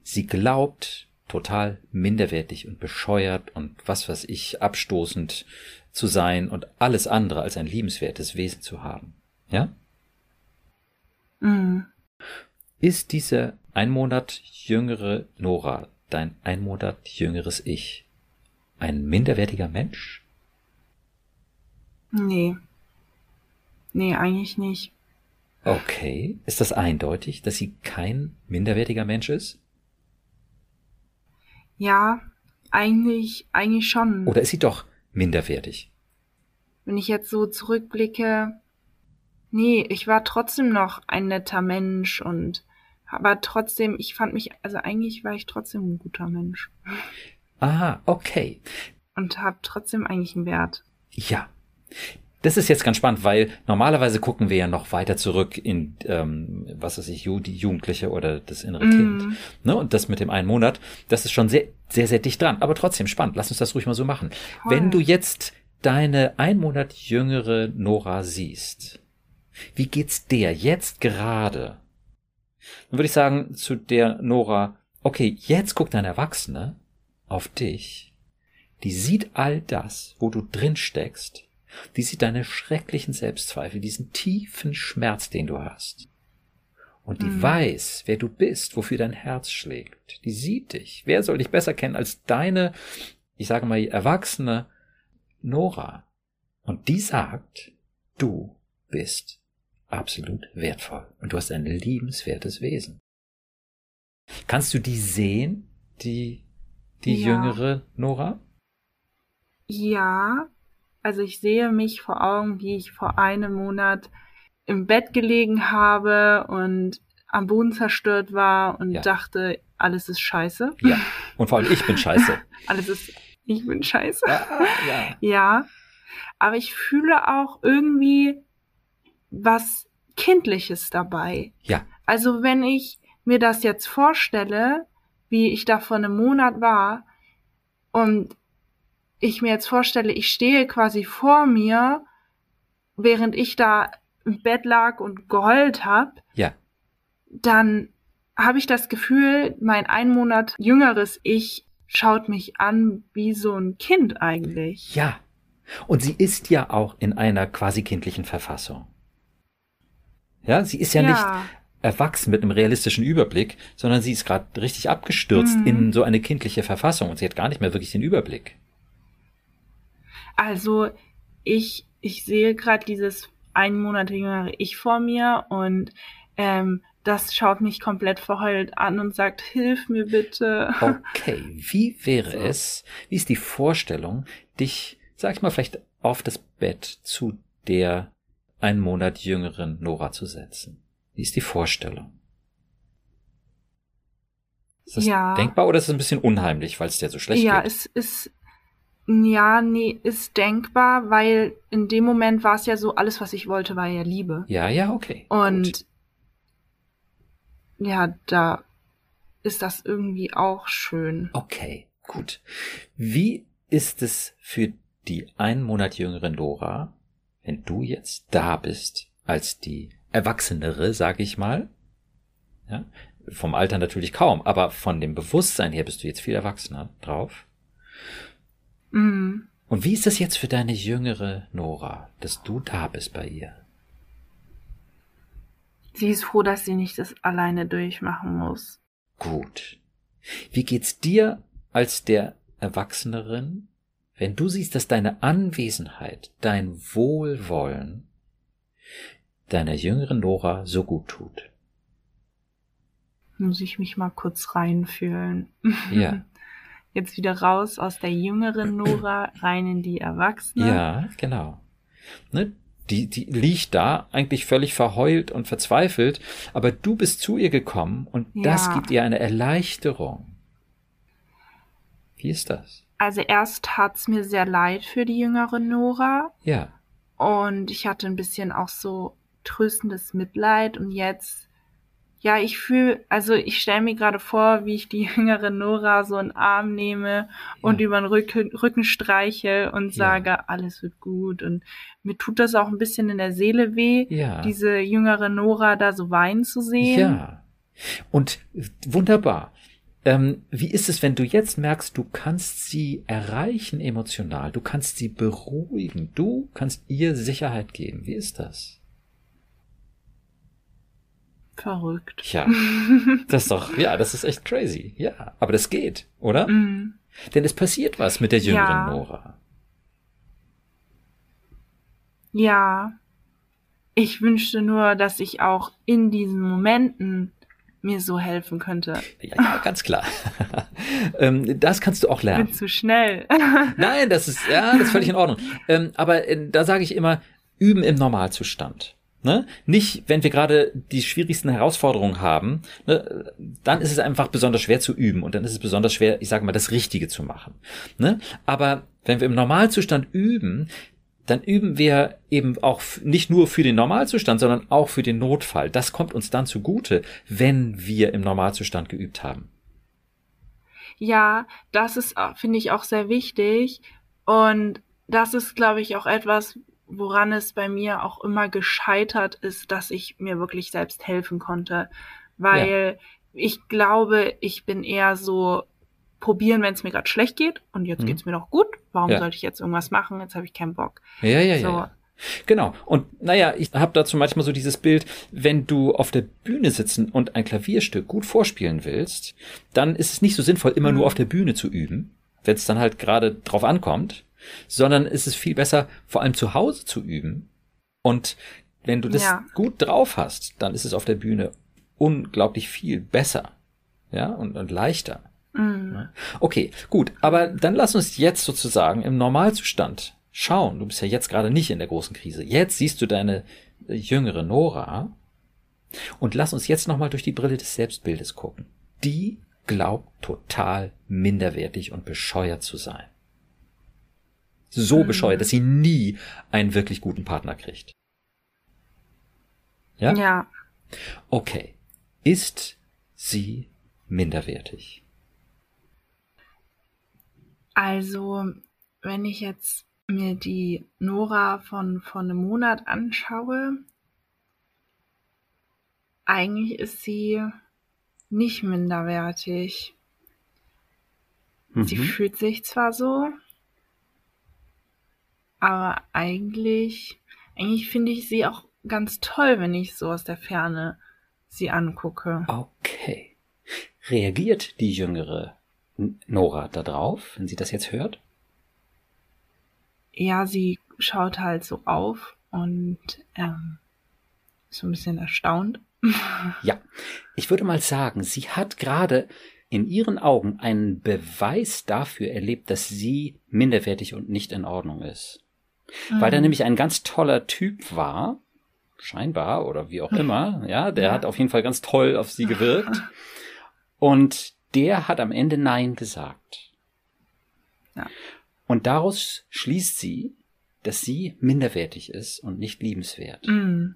sie glaubt, total minderwertig und bescheuert und was weiß ich, abstoßend zu sein und alles andere als ein liebenswertes Wesen zu haben. Ja? Mhm. Ist diese ein Monat jüngere Nora, dein ein Monat jüngeres Ich, ein minderwertiger Mensch? Nee. Nee, eigentlich nicht. Okay. Ist das eindeutig, dass sie kein minderwertiger Mensch ist? Ja, eigentlich, eigentlich schon. Oder ist sie doch minderwertig? Wenn ich jetzt so zurückblicke, nee, ich war trotzdem noch ein netter Mensch und aber trotzdem, ich fand mich, also eigentlich war ich trotzdem ein guter Mensch. Aha, okay. Und habe trotzdem eigentlich einen Wert. Ja, das ist jetzt ganz spannend, weil normalerweise gucken wir ja noch weiter zurück in, ähm, was weiß ich, die Jugendliche oder das innere mm. Kind. Ne? Und das mit dem einen Monat, das ist schon sehr, sehr, sehr dicht dran. Aber trotzdem spannend. Lass uns das ruhig mal so machen. Toll. Wenn du jetzt deine ein Monat jüngere Nora siehst, wie geht's der jetzt gerade? Dann würde ich sagen zu der Nora, okay, jetzt guckt dein Erwachsene auf dich, die sieht all das, wo du drin steckst, die sieht deine schrecklichen Selbstzweifel, diesen tiefen Schmerz, den du hast. Und die mhm. weiß, wer du bist, wofür dein Herz schlägt. Die sieht dich. Wer soll dich besser kennen als deine, ich sage mal, erwachsene Nora? Und die sagt, du bist absolut wertvoll und du hast ein liebenswertes Wesen. Kannst du die sehen, die, die ja. jüngere Nora? Ja, also ich sehe mich vor Augen, wie ich vor einem Monat im Bett gelegen habe und am Boden zerstört war und Ja. dachte, alles ist scheiße. Ja. Und vor allem ich bin scheiße. Alles ist, ich bin scheiße. ja, ja. Ja, aber ich fühle auch irgendwie was Kindliches dabei. Ja. Also wenn ich mir das jetzt vorstelle, wie ich da vor einem Monat war und ich mir jetzt vorstelle, ich stehe quasi vor mir, während ich da im Bett lag und geheult habe, Ja. dann habe ich das Gefühl, mein ein Monat jüngeres Ich schaut mich an wie so ein Kind eigentlich. Ja. Und sie ist ja auch in einer quasi kindlichen Verfassung. Ja, sie ist ja, nicht erwachsen mit einem realistischen Überblick, sondern sie ist gerade richtig abgestürzt Mhm. in so eine kindliche Verfassung und sie hat gar nicht mehr wirklich den Überblick. Also ich, ich sehe gerade dieses ein Monat jüngere Ich vor mir und ähm, das schaut mich komplett verheult an und sagt, hilf mir bitte. Okay, wie wäre So. es, wie ist die Vorstellung, dich, sag ich mal, vielleicht auf das Bett zu der einen Monat jüngeren Nora zu setzen? Wie ist die Vorstellung? Ist das Ja. denkbar oder ist es ein bisschen unheimlich, weil es dir so schlecht ja, geht? es ist, ja, nee, ist denkbar, weil in dem Moment war es ja so, alles, was ich wollte, war ja Liebe. ja, ja, okay. Und Gut. ja, da ist das irgendwie auch schön. Okay, gut. Wie ist es für die einen Monat jüngere Nora, wenn du jetzt da bist, als die Erwachsenere, sag ich mal? Ja, vom Alter natürlich kaum, aber von dem Bewusstsein her bist du jetzt viel erwachsener drauf. Mhm. Und wie ist es jetzt für deine jüngere Nora, dass du da bist bei ihr? Sie ist froh, dass sie nicht das alleine durchmachen muss. Gut. Wie geht's dir als der Erwachseneren, wenn du siehst, dass deine Anwesenheit, dein Wohlwollen deiner jüngeren Nora so gut tut? Muss ich mich mal kurz reinfühlen. Ja. Jetzt wieder raus aus der jüngeren Nora, rein in die Erwachsene. Ja, genau. Ne? Die, die liegt da eigentlich völlig verheult und verzweifelt, aber du bist zu ihr gekommen und das Ja. gibt ihr eine Erleichterung. Wie ist das? Also erst tat's mir sehr leid für die jüngere Nora Ja, und ich hatte ein bisschen auch so tröstendes Mitleid und jetzt, ja, ich fühle, also ich stelle mir gerade vor, wie ich die jüngere Nora so in den Arm nehme und Ja. über den Rücken, Rücken streiche und Ja. sage, alles wird gut und mir tut das auch ein bisschen in der Seele weh, ja. diese jüngere Nora da so weinen zu sehen. Ja. Und wunderbar. Ähm, wie ist es, wenn du jetzt merkst, du kannst sie erreichen emotional, du kannst sie beruhigen, du kannst ihr Sicherheit geben? Wie ist das? Verrückt. Tja, das ist doch, ja, das ist echt crazy. Ja, aber das geht, oder? Mm. Denn es passiert was mit der jüngeren Ja. Nora. Ja. Ich wünschte nur, dass ich auch in diesen Momenten mir so helfen könnte. Ja, ja ganz klar. ähm, das kannst du auch Ich lernen. bin zu schnell. Nein, das ist, ja, das ist völlig in Ordnung. Ähm, aber äh, da sage ich immer, üben im Normalzustand. Ne? Nicht, wenn wir gerade die schwierigsten Herausforderungen haben, ne, dann ist es einfach besonders schwer zu üben und dann ist es besonders schwer, ich sage mal, das Richtige zu machen. Ne? Aber wenn wir im Normalzustand üben, dann üben wir eben auch nicht nur für den Normalzustand, sondern auch für den Notfall. Das kommt uns dann zugute, wenn wir im Normalzustand geübt haben. Ja, das ist, auch- finde ich, auch sehr wichtig. Und das ist, glaube ich, auch etwas, woran es bei mir auch immer gescheitert ist, dass ich mir wirklich selbst helfen konnte. Weil ich glaube, ich bin eher so probieren, wenn es mir gerade schlecht geht. Und jetzt Mhm. geht's mir doch gut. Warum Ja. sollte ich jetzt irgendwas machen? Jetzt habe ich keinen Bock. Ja, ja, ja. So. ja. Genau. Und naja, ich habe dazu manchmal so dieses Bild, wenn du auf der Bühne sitzen und ein Klavierstück gut vorspielen willst, dann ist es nicht so sinnvoll, immer Mhm. nur auf der Bühne zu üben, wenn es dann halt gerade drauf ankommt, sondern ist es viel besser, vor allem zu Hause zu üben. Und wenn du das Ja. gut drauf hast, dann ist es auf der Bühne unglaublich viel besser. Ja, und, und leichter. Mm. Okay, gut, aber dann lass uns jetzt sozusagen im Normalzustand schauen. Du bist ja jetzt gerade nicht in der großen Krise. Jetzt siehst du deine äh, jüngere Nora Und lass uns jetzt nochmal durch die Brille des Selbstbildes gucken. Die glaubt total minderwertig und bescheuert zu sein. So mhm. bescheuert, dass sie nie einen wirklich guten Partner kriegt. Ja? Ja. Okay. Ist sie minderwertig? Also, wenn ich jetzt mir die Nora von vor einem Monat anschaue, eigentlich ist sie nicht minderwertig. Mhm. Sie fühlt sich zwar so, aber eigentlich, eigentlich finde ich sie auch ganz toll, wenn ich so aus der Ferne sie angucke. Okay. Reagiert die jüngere Nora darauf, wenn sie das jetzt hört? Ja, sie schaut halt so auf und ähm, ist so ein bisschen erstaunt. ja, ich würde mal sagen, sie hat gerade in ihren Augen einen Beweis dafür erlebt, dass sie minderwertig und nicht in Ordnung ist. Mhm. Weil da mhm. nämlich ein ganz toller Typ war, scheinbar oder wie auch immer, ja, der ja. hat auf jeden Fall ganz toll auf sie gewirkt. Und der hat am Ende Nein gesagt. Ja. Und daraus schließt sie, dass sie minderwertig ist und nicht liebenswert. Mhm.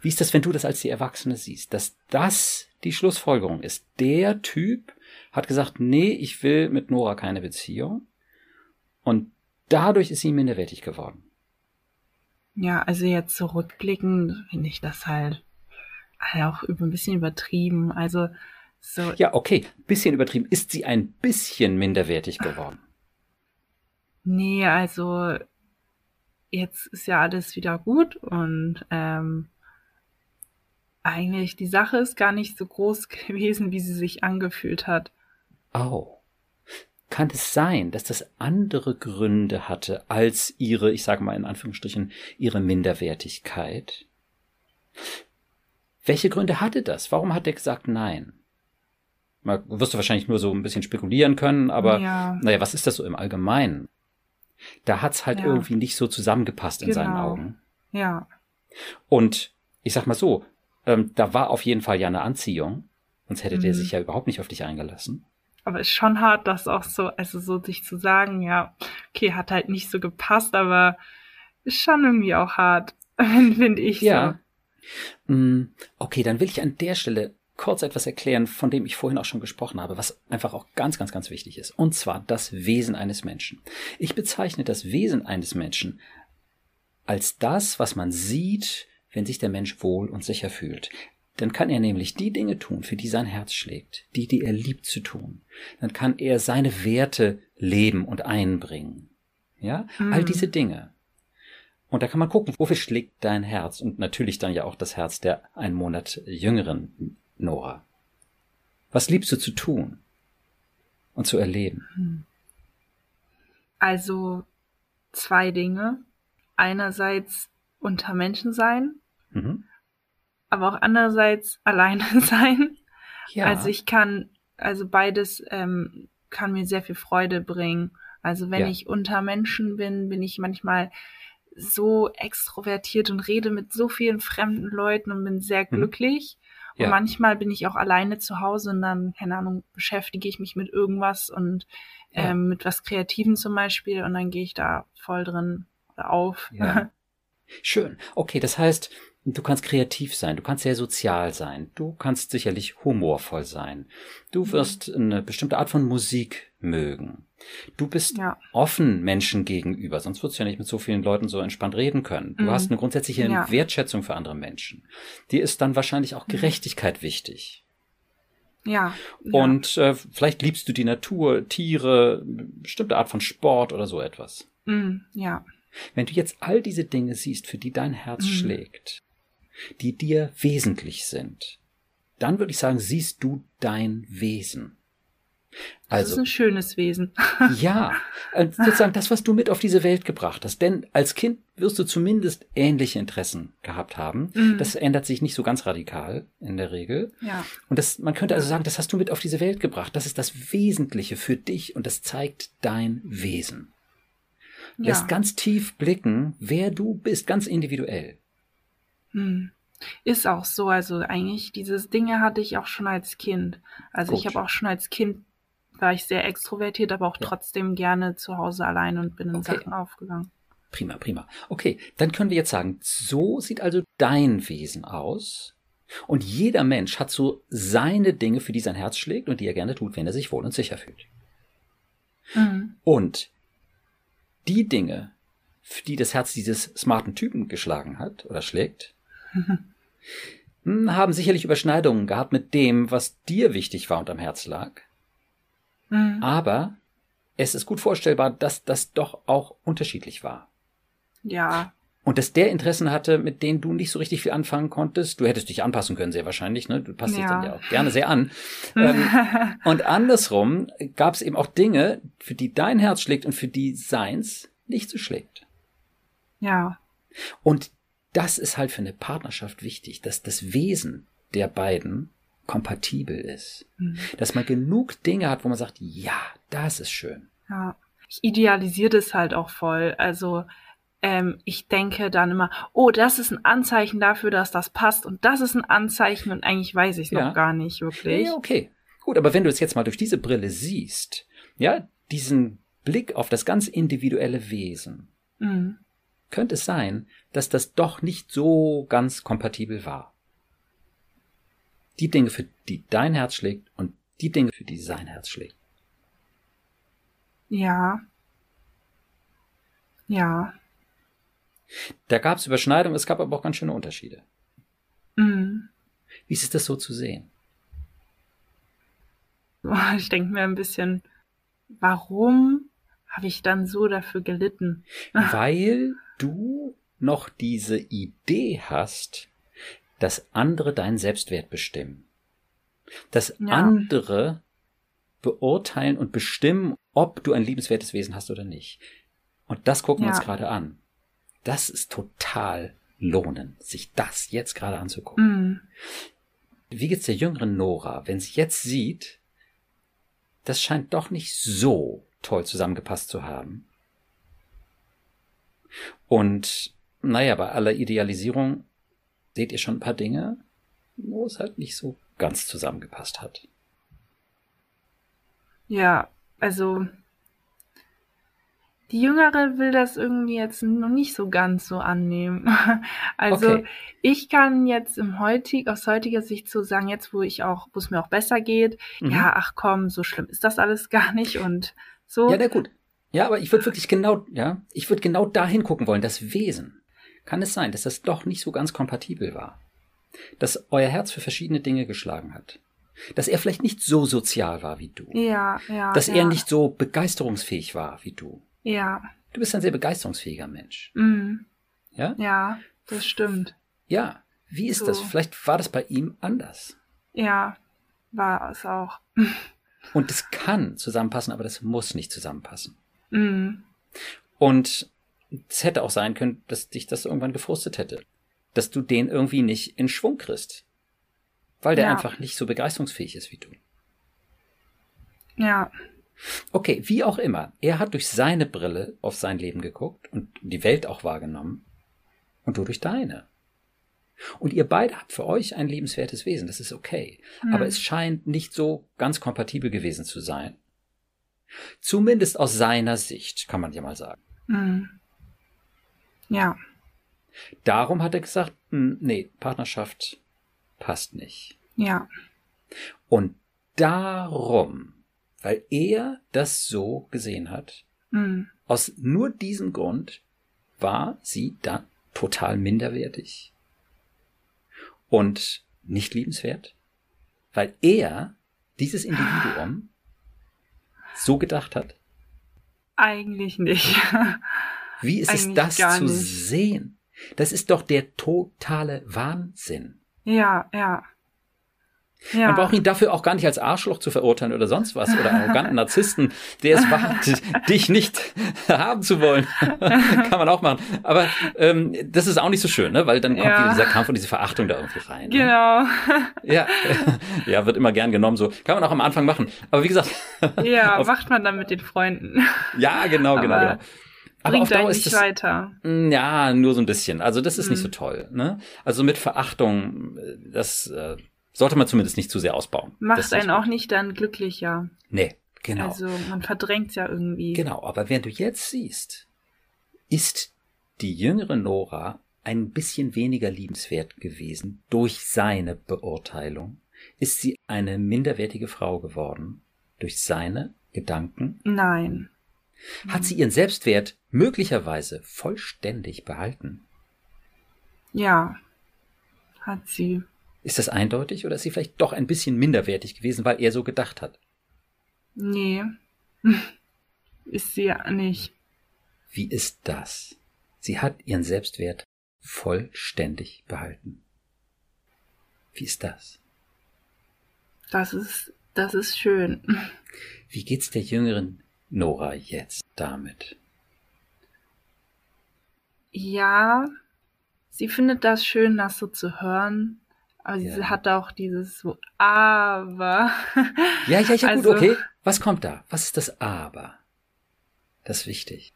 Wie ist das, wenn du das als die Erwachsene siehst, dass das die Schlussfolgerung ist? Der Typ hat gesagt, nee, ich will mit Nora keine Beziehung. Und dadurch ist sie minderwertig geworden. Ja, also jetzt zurückblickend finde ich das halt, halt auch ein bisschen übertrieben. Also so. Ja, okay, bisschen übertrieben. Ist sie ein bisschen minderwertig geworden? Nee, also jetzt ist ja alles wieder gut und ähm, eigentlich die Sache ist gar nicht so groß gewesen, wie sie sich angefühlt hat. Oh. Kann es sein, dass das andere Gründe hatte als ihre, ich sage mal in Anführungsstrichen, ihre Minderwertigkeit? Welche Gründe hatte das? Warum hat er gesagt nein? Mal, wirst du wahrscheinlich nur so ein bisschen spekulieren können, aber ja. naja, was ist das so im Allgemeinen? Da hat's halt ja. irgendwie nicht so zusammengepasst in genau. seinen Augen. Ja. Und ich sag mal so, ähm, da war auf jeden Fall ja eine Anziehung, sonst hätte mhm. der sich ja überhaupt nicht auf dich eingelassen. Aber ist schon hart, das auch so, also so sich zu sagen, ja, okay, hat halt nicht so gepasst, aber ist schon irgendwie auch hart, finde ich ja. so. Mm, okay, dann will ich an der Stelle kurz etwas erklären, von dem ich vorhin auch schon gesprochen habe, was einfach auch ganz, ganz, ganz wichtig ist. Und zwar das Wesen eines Menschen. Ich bezeichne das Wesen eines Menschen als das, was man sieht, wenn sich der Mensch wohl und sicher fühlt. Dann kann er nämlich die Dinge tun, für die sein Herz schlägt, die, die er liebt zu tun. Dann kann er seine Werte leben und einbringen. Ja, mhm. all diese Dinge. Und da kann man gucken, wofür schlägt dein Herz? Und natürlich dann ja auch das Herz der einen Monat jüngeren Nora. Was liebst du zu tun und zu erleben? Mhm. Also zwei Dinge. Einerseits unter Menschen sein Mhm. Aber auch andererseits alleine sein. Ja. Also ich kann, also beides ähm, kann mir sehr viel Freude bringen. Also wenn ja. ich unter Menschen bin, bin ich manchmal so extrovertiert und rede mit so vielen fremden Leuten und bin sehr mhm. glücklich. Ja. Und manchmal bin ich auch alleine zu Hause und dann, keine Ahnung, beschäftige ich mich mit irgendwas und ja. ähm, mit was Kreativen zum Beispiel und dann gehe ich da voll drin auf. Ja. Schön. Okay, das heißt, Du kannst kreativ sein, du kannst sehr sozial sein, du kannst sicherlich humorvoll sein, du mhm. wirst eine bestimmte Art von Musik mögen. Du bist ja. offen Menschen gegenüber, sonst würdest du ja nicht mit so vielen Leuten so entspannt reden können. Du mhm. hast eine grundsätzliche ja. Wertschätzung für andere Menschen. Dir ist dann wahrscheinlich auch mhm. Gerechtigkeit mhm. wichtig. Ja. Und äh, vielleicht liebst du die Natur, Tiere, bestimmte Art von Sport oder so etwas. Mhm. Ja. Wenn du jetzt all diese Dinge siehst, für die dein Herz mhm. schlägt, die dir wesentlich sind, dann würde ich sagen, siehst du dein Wesen. Also, das ist ein schönes Wesen. ja, sozusagen das, was du mit auf diese Welt gebracht hast. Denn als Kind wirst du zumindest ähnliche Interessen gehabt haben. Mhm. Das ändert sich nicht so ganz radikal in der Regel. Ja. Und das, man könnte also sagen, das hast du mit auf diese Welt gebracht. Das ist das Wesentliche für dich und das zeigt dein Wesen. Ja. Lässt ganz tief blicken, wer du bist, ganz individuell. Hm. Ist auch so. Also eigentlich, dieses Dinge hatte ich auch schon als Kind. Also Gut. ich habe auch schon als Kind, war ich sehr extrovertiert, aber auch Ja. trotzdem gerne zu Hause allein und bin in Okay. Sachen aufgegangen. Prima, prima. Okay, dann können wir jetzt sagen, so sieht also dein Wesen aus. Und jeder Mensch hat so seine Dinge, für die sein Herz schlägt und die er gerne tut, wenn er sich wohl und sicher fühlt. Mhm. Und die Dinge, für die das Herz dieses smarten Typen geschlagen hat oder schlägt, hm, haben sicherlich Überschneidungen gehabt mit dem, was dir wichtig war und am Herz lag. Mhm. Aber es ist gut vorstellbar, dass das doch auch unterschiedlich war. Ja. Und dass der Interessen hatte, mit denen du nicht so richtig viel anfangen konntest. Du hättest dich anpassen können, sehr wahrscheinlich. Ne? Du passt dich Ja. dann ja auch gerne sehr an. ähm, und andersrum gab es eben auch Dinge, für die dein Herz schlägt und für die seins nicht so schlägt. ja. Und das ist halt für eine Partnerschaft wichtig, dass das Wesen der beiden kompatibel ist. Mhm. Dass man genug Dinge hat, wo man sagt, ja, das ist schön. Ja. Ich idealisiere das halt auch voll. Also ähm, ich denke dann immer, oh, das ist ein Anzeichen dafür, dass das passt und das ist ein Anzeichen und eigentlich weiß ich es Ja. noch gar nicht wirklich. Ja, okay. Gut, aber wenn du es jetzt mal durch diese Brille siehst, ja, diesen Blick auf das ganz individuelle Wesen, Mhm. könnte es sein, dass das doch nicht so ganz kompatibel war. Die Dinge, für die dein Herz schlägt und die Dinge, für die sein Herz schlägt. Ja. Ja. Da gab es Überschneidungen, es gab aber auch ganz schöne Unterschiede. Mhm. Wie ist das so zu sehen? Ich denke mir ein bisschen, warum habe ich dann so dafür gelitten? Weil du noch diese Idee hast, dass andere deinen Selbstwert bestimmen. Dass Ja. andere beurteilen und bestimmen, ob du ein liebenswertes Wesen hast oder nicht. Und das gucken wir Ja. uns gerade an. Das ist total lohnend, sich das jetzt gerade anzugucken. Mhm. Wie geht's der jüngeren Nora, wenn sie jetzt sieht, das scheint doch nicht so toll zusammengepasst zu haben. Und naja, bei aller Idealisierung seht ihr schon ein paar Dinge, wo es halt nicht so ganz zusammengepasst hat. Ja, also die Jüngere will das irgendwie jetzt noch nicht so ganz so annehmen. Also Okay. ich kann jetzt im heutig, aus heutiger Sicht so sagen, jetzt wo ich auch, wo es mir auch besser geht, Mhm. ja, ach komm, so schlimm ist das alles gar nicht und so. Ja, na gut. Ja, aber ich würde wirklich genau, ja, ich würde genau dahin gucken wollen, das Wesen. Kann es sein, dass das doch nicht so ganz kompatibel war? Dass euer Herz für verschiedene Dinge geschlagen hat? Dass er vielleicht nicht so sozial war wie du? ja, ja. Dass ja, er nicht so begeisterungsfähig war wie du? Ja, Du bist ein sehr begeisterungsfähiger Mensch. mm, Ja? ja, das stimmt. Ja. Wie ist So. das? Vielleicht war das bei ihm anders. Ja, war es auch. Und es kann zusammenpassen, aber das muss nicht zusammenpassen. Mm, Und es hätte auch sein können, dass dich das irgendwann gefrustet hätte. Dass du den irgendwie nicht in Schwung kriegst. Weil der Ja. einfach nicht so begeisterungsfähig ist wie du. ja, Okay, wie auch immer. Er hat durch seine Brille auf sein Leben geguckt und die Welt auch wahrgenommen. Und du durch deine. Und ihr beide habt für euch ein liebenswertes Wesen, das ist okay. Hm. Aber es scheint nicht so ganz kompatibel gewesen zu sein. Zumindest aus seiner Sicht, kann man ja mal sagen. mm, ja, Darum hat er gesagt, hm, nee, Partnerschaft passt nicht. ja, Und darum, weil er das so gesehen hat, mm, aus nur diesem Grund war sie dann total minderwertig und nicht liebenswert, weil er dieses Individuum so gedacht hat. eigentlich nicht. Wie ist es das zu sehen? Das ist doch der totale Wahnsinn. ja, ja. Ja. Man braucht ihn dafür auch gar nicht als Arschloch zu verurteilen oder sonst was oder arroganten Narzissten, der es wagt, dich nicht haben zu wollen. Kann man auch machen. Aber ähm, das ist auch nicht so schön, ne? weil dann kommt Ja. dieser Kampf und diese Verachtung da irgendwie rein. Ne? Genau. Ja. ja, wird immer gern genommen. So kann man auch am Anfang machen. Aber wie gesagt, Ja, macht man dann mit den Freunden. ja, genau, genau, Aber- genau. Aber Bringt einen nicht das, weiter. Mm, ja, nur so ein bisschen. Also das ist mhm. nicht so toll. Ne? Also mit Verachtung, das äh, sollte man zumindest nicht zu sehr ausbauen. Macht einen auch nicht dann glücklicher. Nee, genau. Also man verdrängt ja irgendwie. Genau, aber wenn du jetzt siehst, ist die jüngere Nora ein bisschen weniger liebenswert gewesen durch seine Beurteilung? Ist sie eine minderwertige Frau geworden durch seine Gedanken? Nein. Hat sie ihren Selbstwert möglicherweise vollständig behalten? Ja, hat sie. Ist das eindeutig oder ist sie vielleicht doch ein bisschen minderwertig gewesen, weil er so gedacht hat? Nee, ist sie ja nicht. Wie ist das? Sie hat ihren Selbstwert vollständig behalten. Wie ist das? Das ist, das ist schön. Wie geht's der jüngeren Nora jetzt damit? Ja, sie findet das schön, das so zu hören. Aber ja. sie hat auch dieses so Aber. Ja, ja, ja, also, gut, okay. Was kommt da? Was ist das Aber? Das ist wichtig.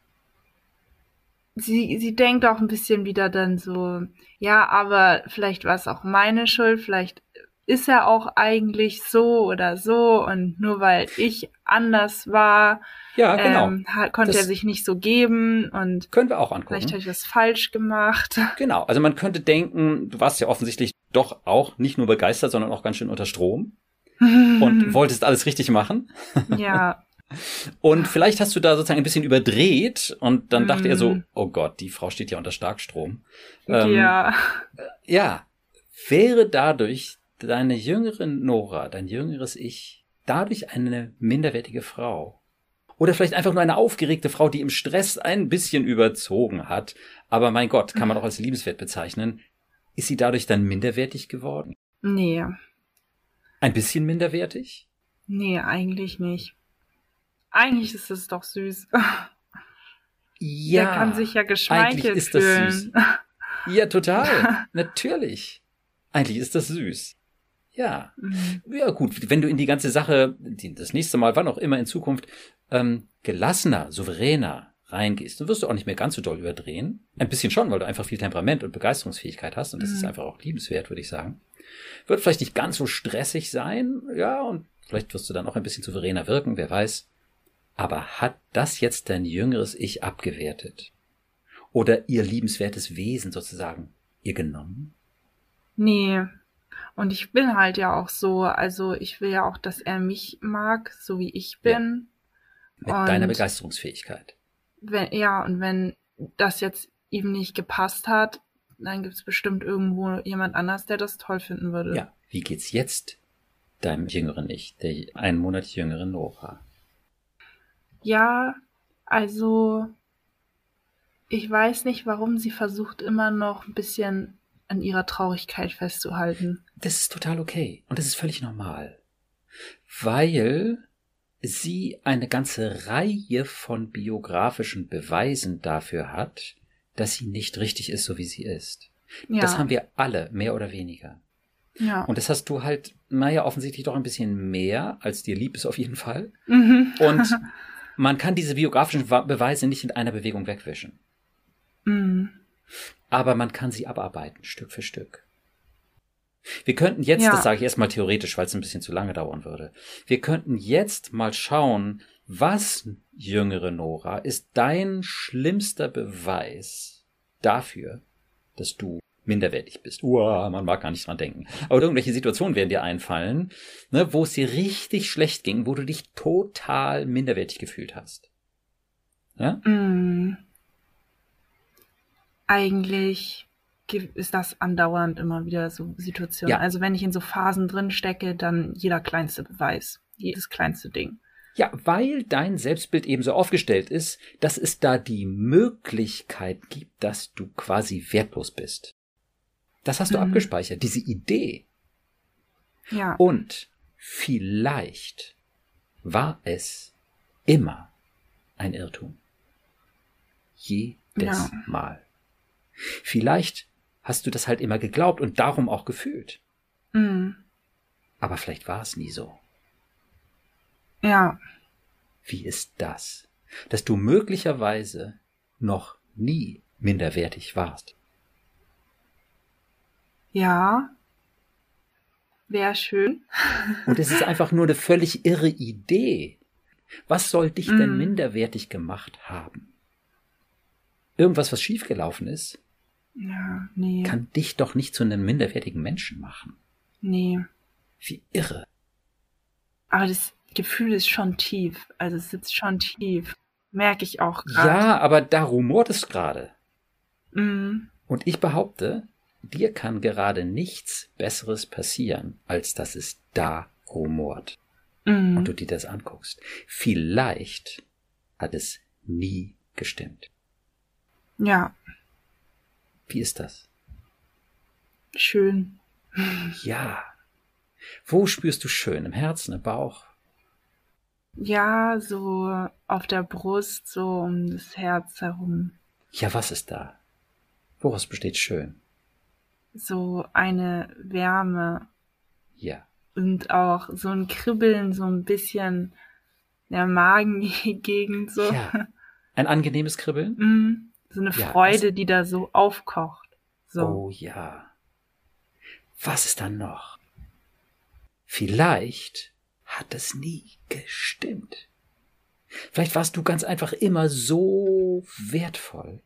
Sie, sie denkt auch ein bisschen wieder dann so, ja, aber vielleicht war es auch meine Schuld, vielleicht ist er auch eigentlich so oder so und nur weil ich anders war, ja, genau. ähm, konnte das er sich nicht so geben und können wir auch angucken. Vielleicht habe ich das falsch gemacht. Genau, also man könnte denken, du warst ja offensichtlich doch auch nicht nur begeistert, sondern auch ganz schön unter Strom und wolltest alles richtig machen. Ja. Und vielleicht hast du da sozusagen ein bisschen überdreht und dann dachte er so, mm. oh Gott, die Frau steht ja unter Starkstrom. Ähm, ja. Ja. Wäre dadurch deine jüngere Nora, dein jüngeres Ich, dadurch eine minderwertige Frau. Oder vielleicht einfach nur eine aufgeregte Frau, die im Stress ein bisschen überzogen hat. Aber mein Gott, kann man auch als liebenswert bezeichnen. Ist sie dadurch dann minderwertig geworden? Nee. Ein bisschen minderwertig? Nee, eigentlich nicht. Eigentlich ist es doch süß. Ja. Der kann sich ja geschmeichelt ist fühlen. Das süß. Ja, total. Natürlich. Eigentlich ist das süß. Ja. Mhm. Ja, gut, wenn du in die ganze Sache, das nächste Mal, wann auch immer in Zukunft, ähm, gelassener, souveräner reingehst, dann wirst du auch nicht mehr ganz so doll überdrehen. Ein bisschen schon, weil du einfach viel Temperament und Begeisterungsfähigkeit hast und das mhm. ist einfach auch liebenswert, würde ich sagen. Wird vielleicht nicht ganz so stressig sein, ja, und vielleicht wirst du dann auch ein bisschen souveräner wirken, wer weiß. Aber hat das jetzt dein jüngeres Ich abgewertet? Oder ihr liebenswertes Wesen sozusagen ihr genommen? Nee, und ich bin halt ja auch so, also ich will ja auch, dass er mich mag, so wie ich bin. Ja. Mit und deiner Begeisterungsfähigkeit. Wenn, ja, und wenn das jetzt ihm nicht gepasst hat, dann gibt es bestimmt irgendwo jemand anders, der das toll finden würde. Ja, wie geht's jetzt deinem jüngeren Ich, der einen Monat jüngeren Nora? Ja, also ich weiß nicht, warum sie versucht immer noch ein bisschen an ihrer Traurigkeit festzuhalten. Das ist total okay und das ist völlig normal, weil sie eine ganze Reihe von biografischen Beweisen dafür hat, dass sie nicht richtig ist, so wie sie ist. Ja. Das haben wir alle, mehr oder weniger. Ja. Und das hast du halt, naja, offensichtlich doch ein bisschen mehr, als dir lieb ist auf jeden Fall. Mhm. Und man kann diese biografischen Beweise nicht in einer Bewegung wegwischen. Mhm aber man kann sie abarbeiten, Stück für Stück. Wir könnten jetzt, ja. das sage ich erstmal theoretisch, weil es ein bisschen zu lange dauern würde, wir könnten jetzt mal schauen, was, jüngere Nora, ist dein schlimmster Beweis dafür, dass du minderwertig bist. Uah, man mag gar nicht dran denken. Aber irgendwelche Situationen werden dir einfallen, ne, wo es dir richtig schlecht ging, wo du dich total minderwertig gefühlt hast. Ja? Mm eigentlich ist das andauernd immer wieder so Situationen. Ja. Also wenn ich in so Phasen drin stecke, dann jeder kleinste Beweis, jedes kleinste Ding. Ja, weil dein Selbstbild eben so aufgestellt ist, dass es da die Möglichkeit gibt, dass du quasi wertlos bist. Das hast du mhm. abgespeichert, diese Idee. Ja. Und vielleicht war es immer ein Irrtum. Jedes ja. Mal. Vielleicht hast du das halt immer geglaubt und darum auch gefühlt. Mhm. Aber vielleicht war es nie so. Ja. Wie ist das? Dass du möglicherweise noch nie minderwertig warst? Ja. Wäre schön. Und es ist einfach nur eine völlig irre Idee. Was soll dich denn Mm. minderwertig gemacht haben? Irgendwas, was schiefgelaufen ist, Ja, nee. kann dich doch nicht zu einem minderwertigen Menschen machen. Nee. Wie irre. Aber das Gefühl ist schon tief. Also es sitzt schon tief. Merke ich auch gerade. Ja, aber da rumort es gerade. Mm. Und ich behaupte, dir kann gerade nichts Besseres passieren, als dass es da rumort Mm. und du dir das anguckst. Vielleicht hat es nie gestimmt. Ja, Wie ist das? schön. Ja. Wo spürst du schön? Im Herzen, im Bauch? Ja, so auf der Brust, so um das Herz herum. Ja, was ist da? Woraus besteht schön? So eine Wärme Ja. und auch so ein Kribbeln, so ein bisschen der Magengegend, so. Ja. Ein angenehmes Kribbeln? Mm, so eine Ja, Freude, die da so aufkocht. So. Oh ja. Was ist dann noch? Vielleicht hat es nie gestimmt. Vielleicht warst du ganz einfach immer so wertvoll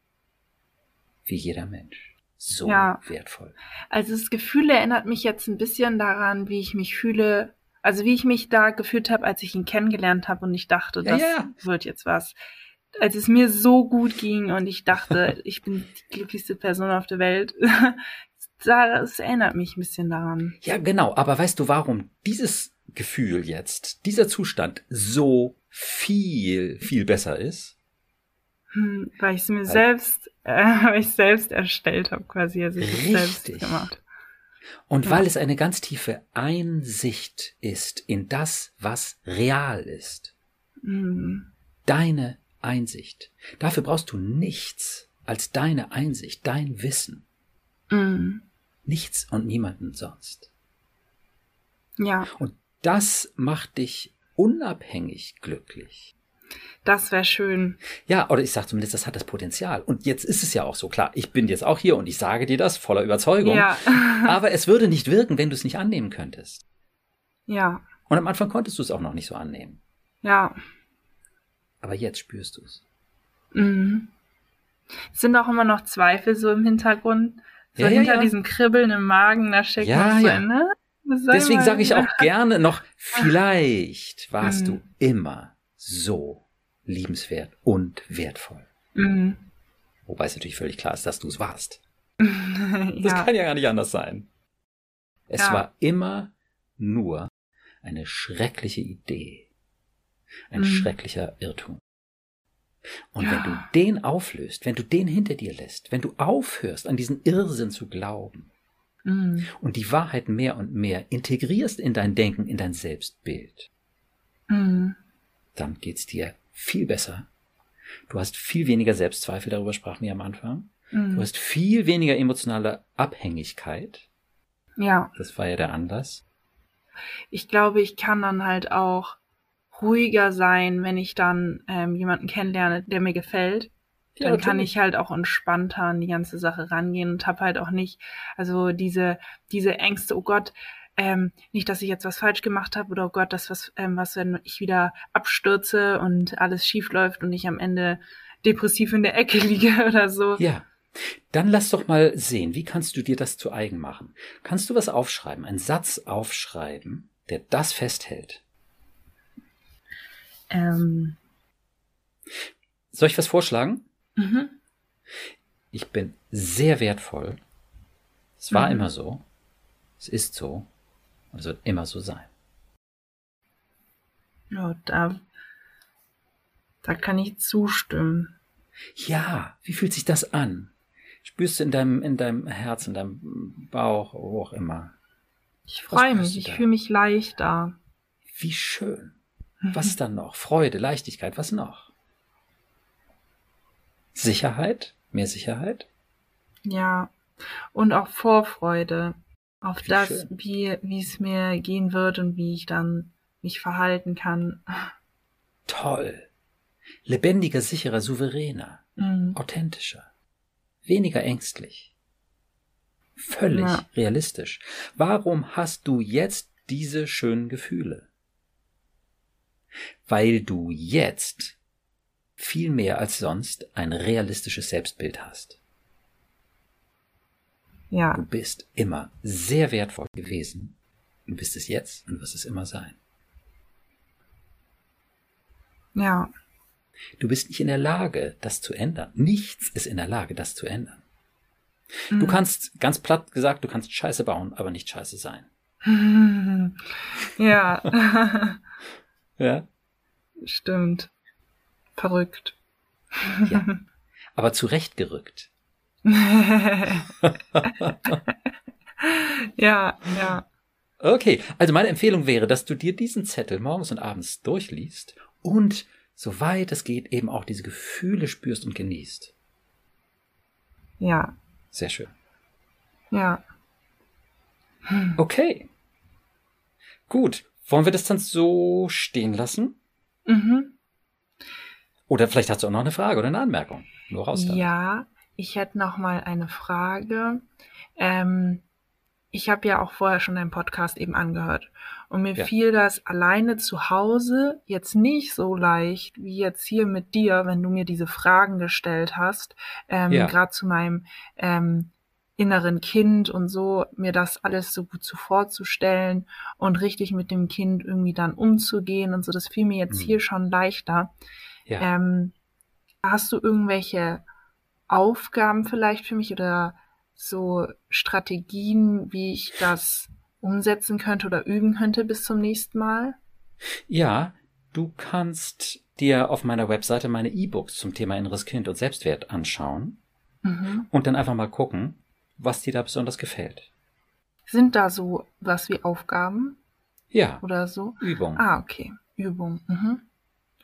wie jeder Mensch. So Ja. wertvoll. Also das Gefühl erinnert mich jetzt ein bisschen daran, wie ich mich fühle, also wie ich mich da gefühlt habe, als ich ihn kennengelernt habe und ich dachte, Ja, das ja. wird jetzt was. Als es mir so gut ging und ich dachte, ich bin die glücklichste Person auf der Welt. Das erinnert mich ein bisschen daran. Ja, genau. Aber weißt du, warum dieses Gefühl jetzt, dieser Zustand so viel, viel besser ist? Hm, weil ich es mir Weil- selbst, äh, weil ich selbst erstellt habe, quasi. Also ich hab's selbst Richtig. gemacht. Und Ja. weil es eine ganz tiefe Einsicht ist in das, was real ist. Hm, Deine Einsicht. Dafür brauchst du nichts als deine Einsicht, dein Wissen. hm, Nichts und niemanden sonst. ja, Und das macht dich unabhängig glücklich. das wäre schön. Ja, oder ich sage zumindest, das hat das Potenzial. Und jetzt ist es ja auch so klar. Ich bin jetzt auch hier und ich sage dir das voller Überzeugung. Ja, Aber es würde nicht wirken, wenn du es nicht annehmen könntest. ja, Und am Anfang konntest du es auch noch nicht so annehmen. ja. Aber jetzt spürst du es. Mhm. Es sind auch immer noch Zweifel so im Hintergrund. So Ja, hinter ja. diesem Kribbeln im Magen, da steckt Ja, so ja. ein, ne? Deswegen sage ich auch gerne noch, vielleicht warst Mhm. du immer so liebenswert und wertvoll. Mhm. Wobei es natürlich völlig klar ist, dass du es warst. Das kann ja gar nicht anders sein. Es war immer nur eine schreckliche Idee. Ein Mhm. schrecklicher Irrtum. Und wenn Ja. du den auflöst, wenn du den hinter dir lässt, wenn du aufhörst, an diesen Irrsinn zu glauben Mhm. und die Wahrheit mehr und mehr integrierst in dein Denken, in dein Selbstbild, Mhm. dann geht's dir viel besser. Du hast viel weniger Selbstzweifel, darüber sprachen wir am Anfang. Du Mhm. hast viel weniger emotionale Abhängigkeit. Ja, Das war ja der Anlass. ich glaube, ich kann dann halt auch ruhiger sein, wenn ich dann ähm, jemanden kennenlerne, der mir gefällt. Ja, dann kann ich halt auch entspannter an die ganze Sache rangehen und habe halt auch nicht, also diese, diese Ängste, oh Gott, ähm, nicht, dass ich jetzt was falsch gemacht habe oder oh Gott, das was, ähm, was, wenn ich wieder abstürze und alles schief läuft und ich am Ende depressiv in der Ecke liege oder so. Ja. Dann lass doch mal sehen, wie kannst du dir das zu eigen machen? Kannst du was aufschreiben, einen Satz aufschreiben, der das festhält? Ähm, Soll ich was vorschlagen? mhm. Ich bin sehr wertvoll. Es war Mhm. immer so. Es ist so. Und es wird immer so sein. Ja, da, da kann ich zustimmen. Ja, wie fühlt sich das an? Spürst du in deinem, in deinem Herz, in deinem Bauch, wo auch immer? Ich freue mich, ich fühle mich leichter. Wie schön. Was ist dann noch? Freude, Leichtigkeit, was noch? Sicherheit? Mehr Sicherheit? Ja, und auch Vorfreude auf Wie das, schön. wie, wie es mir gehen wird und wie ich dann mich verhalten kann. Toll. Lebendiger, sicherer, souveräner. mhm. authentischer, weniger ängstlich, völlig ja. realistisch. Warum hast du jetzt diese schönen Gefühle? Weil du jetzt viel mehr als sonst ein realistisches Selbstbild hast. Ja. Du bist immer sehr wertvoll gewesen. Du bist es jetzt und wirst es immer sein. Ja. Du bist nicht in der Lage, das zu ändern. Nichts ist in der Lage, das zu ändern. Mhm. Du kannst, ganz platt gesagt, du kannst Scheiße bauen, aber nicht Scheiße sein. ja. ja. Stimmt. Verrückt. ja. Aber zurechtgerückt. ja, ja. Okay, also meine Empfehlung wäre, dass du dir diesen Zettel morgens und abends durchliest und soweit es geht eben auch diese Gefühle spürst und genießt. Ja. Sehr schön. Ja. Okay. Gut. Wollen wir das dann so stehen lassen? Mhm. Oder vielleicht hast du auch noch eine Frage oder eine Anmerkung. Nur raus damit. Ja, ich hätte noch mal eine Frage. Ähm, ich habe ja auch vorher schon deinen Podcast eben angehört. Und mir ja. fiel das alleine zu Hause jetzt nicht so leicht wie jetzt hier mit dir, wenn du mir diese Fragen gestellt hast, ähm, ja. gerade zu meinem ähm, inneren Kind und so, mir das alles so gut zu vorzustellen und richtig mit dem Kind irgendwie dann umzugehen und so. Das fiel mir jetzt mhm. hier schon leichter. Ja. Ähm, hast du irgendwelche Aufgaben vielleicht für mich oder so Strategien, wie ich das umsetzen könnte oder üben könnte bis zum nächsten Mal? Ja, du kannst dir auf meiner Webseite meine E-Books zum Thema inneres Kind und Selbstwert anschauen mhm. und dann einfach mal gucken, was dir da besonders gefällt. Sind da so was wie Aufgaben? Ja. Oder so? Übung. Ah, okay. Übung. Mhm.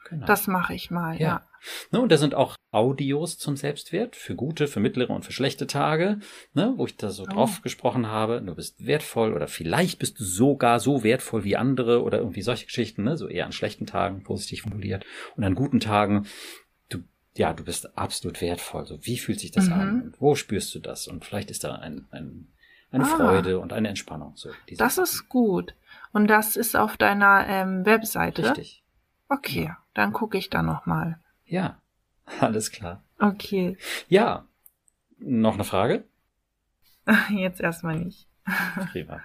Genau. Das mache ich mal, ja. ja. Ne, und da sind auch Audios zum Selbstwert für gute, für mittlere und für schlechte Tage, ne, wo ich da so oh. drauf gesprochen habe, du bist wertvoll oder vielleicht bist du sogar so wertvoll wie andere oder irgendwie solche Geschichten, ne, so eher an schlechten Tagen positiv formuliert und an guten Tagen ja, du bist absolut wertvoll. So, wie fühlt sich das mhm. an? Und wo spürst du das? Und vielleicht ist da ein, ein eine ah, Freude und eine Entspannung. So, das Sachen. ist gut. Und das ist auf deiner ähm, Webseite. Richtig. Okay, ja. dann gucke ich da noch mal. Ja, alles klar. Okay. Ja, noch eine Frage? Jetzt erstmal nicht. Prima.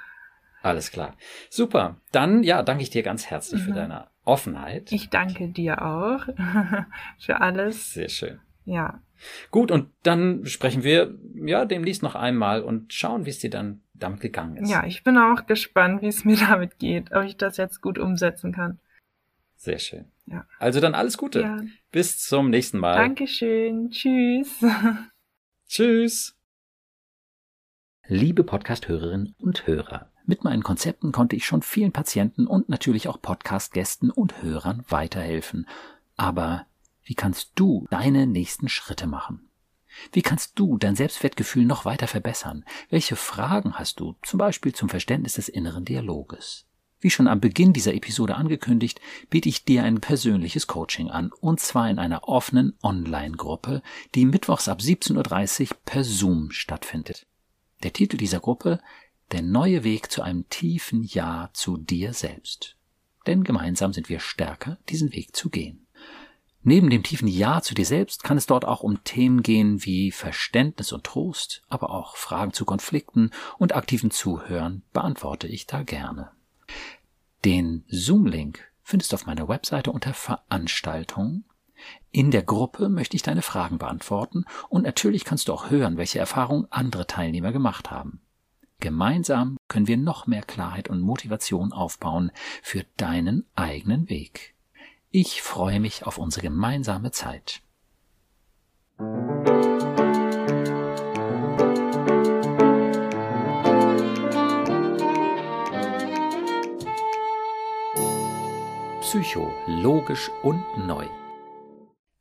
Alles klar. Super. Dann, ja, danke ich dir ganz herzlich mhm. für deine Offenheit. Ich danke dir auch für alles. Sehr schön. Ja. Gut, und dann sprechen wir ja demnächst noch einmal und schauen, wie es dir dann damit gegangen ist. Ja, ich bin auch gespannt, wie es mir damit geht, ob ich das jetzt gut umsetzen kann. Sehr schön. Ja. Also dann alles Gute. Ja. Bis zum nächsten Mal. Dankeschön. Tschüss. Tschüss. Liebe Podcast-Hörerinnen und Hörer, mit meinen Konzepten konnte ich schon vielen Patienten und natürlich auch Podcast-Gästen und Hörern weiterhelfen. Aber wie kannst du deine nächsten Schritte machen? Wie kannst du dein Selbstwertgefühl noch weiter verbessern? Welche Fragen hast du, zum Beispiel zum Verständnis des inneren Dialoges? Wie schon am Beginn dieser Episode angekündigt, biete ich dir ein persönliches Coaching an, und zwar in einer offenen Online-Gruppe, die mittwochs ab 17.30 Uhr per Zoom stattfindet. Der Titel dieser Gruppe Der neue Weg zu einem tiefen Ja zu dir selbst. Denn gemeinsam sind wir stärker, diesen Weg zu gehen. Neben dem tiefen Ja zu dir selbst kann es dort auch um Themen gehen wie Verständnis und Trost, aber auch Fragen zu Konflikten und aktiven Zuhören beantworte ich da gerne. Den Zoom-Link findest du auf meiner Webseite unter Veranstaltungen. In der Gruppe möchte ich deine Fragen beantworten und natürlich kannst du auch hören, welche Erfahrungen andere Teilnehmer gemacht haben. Gemeinsam können wir noch mehr Klarheit und Motivation aufbauen für deinen eigenen Weg. Ich freue mich auf unsere gemeinsame Zeit. Psycho, logisch und neu.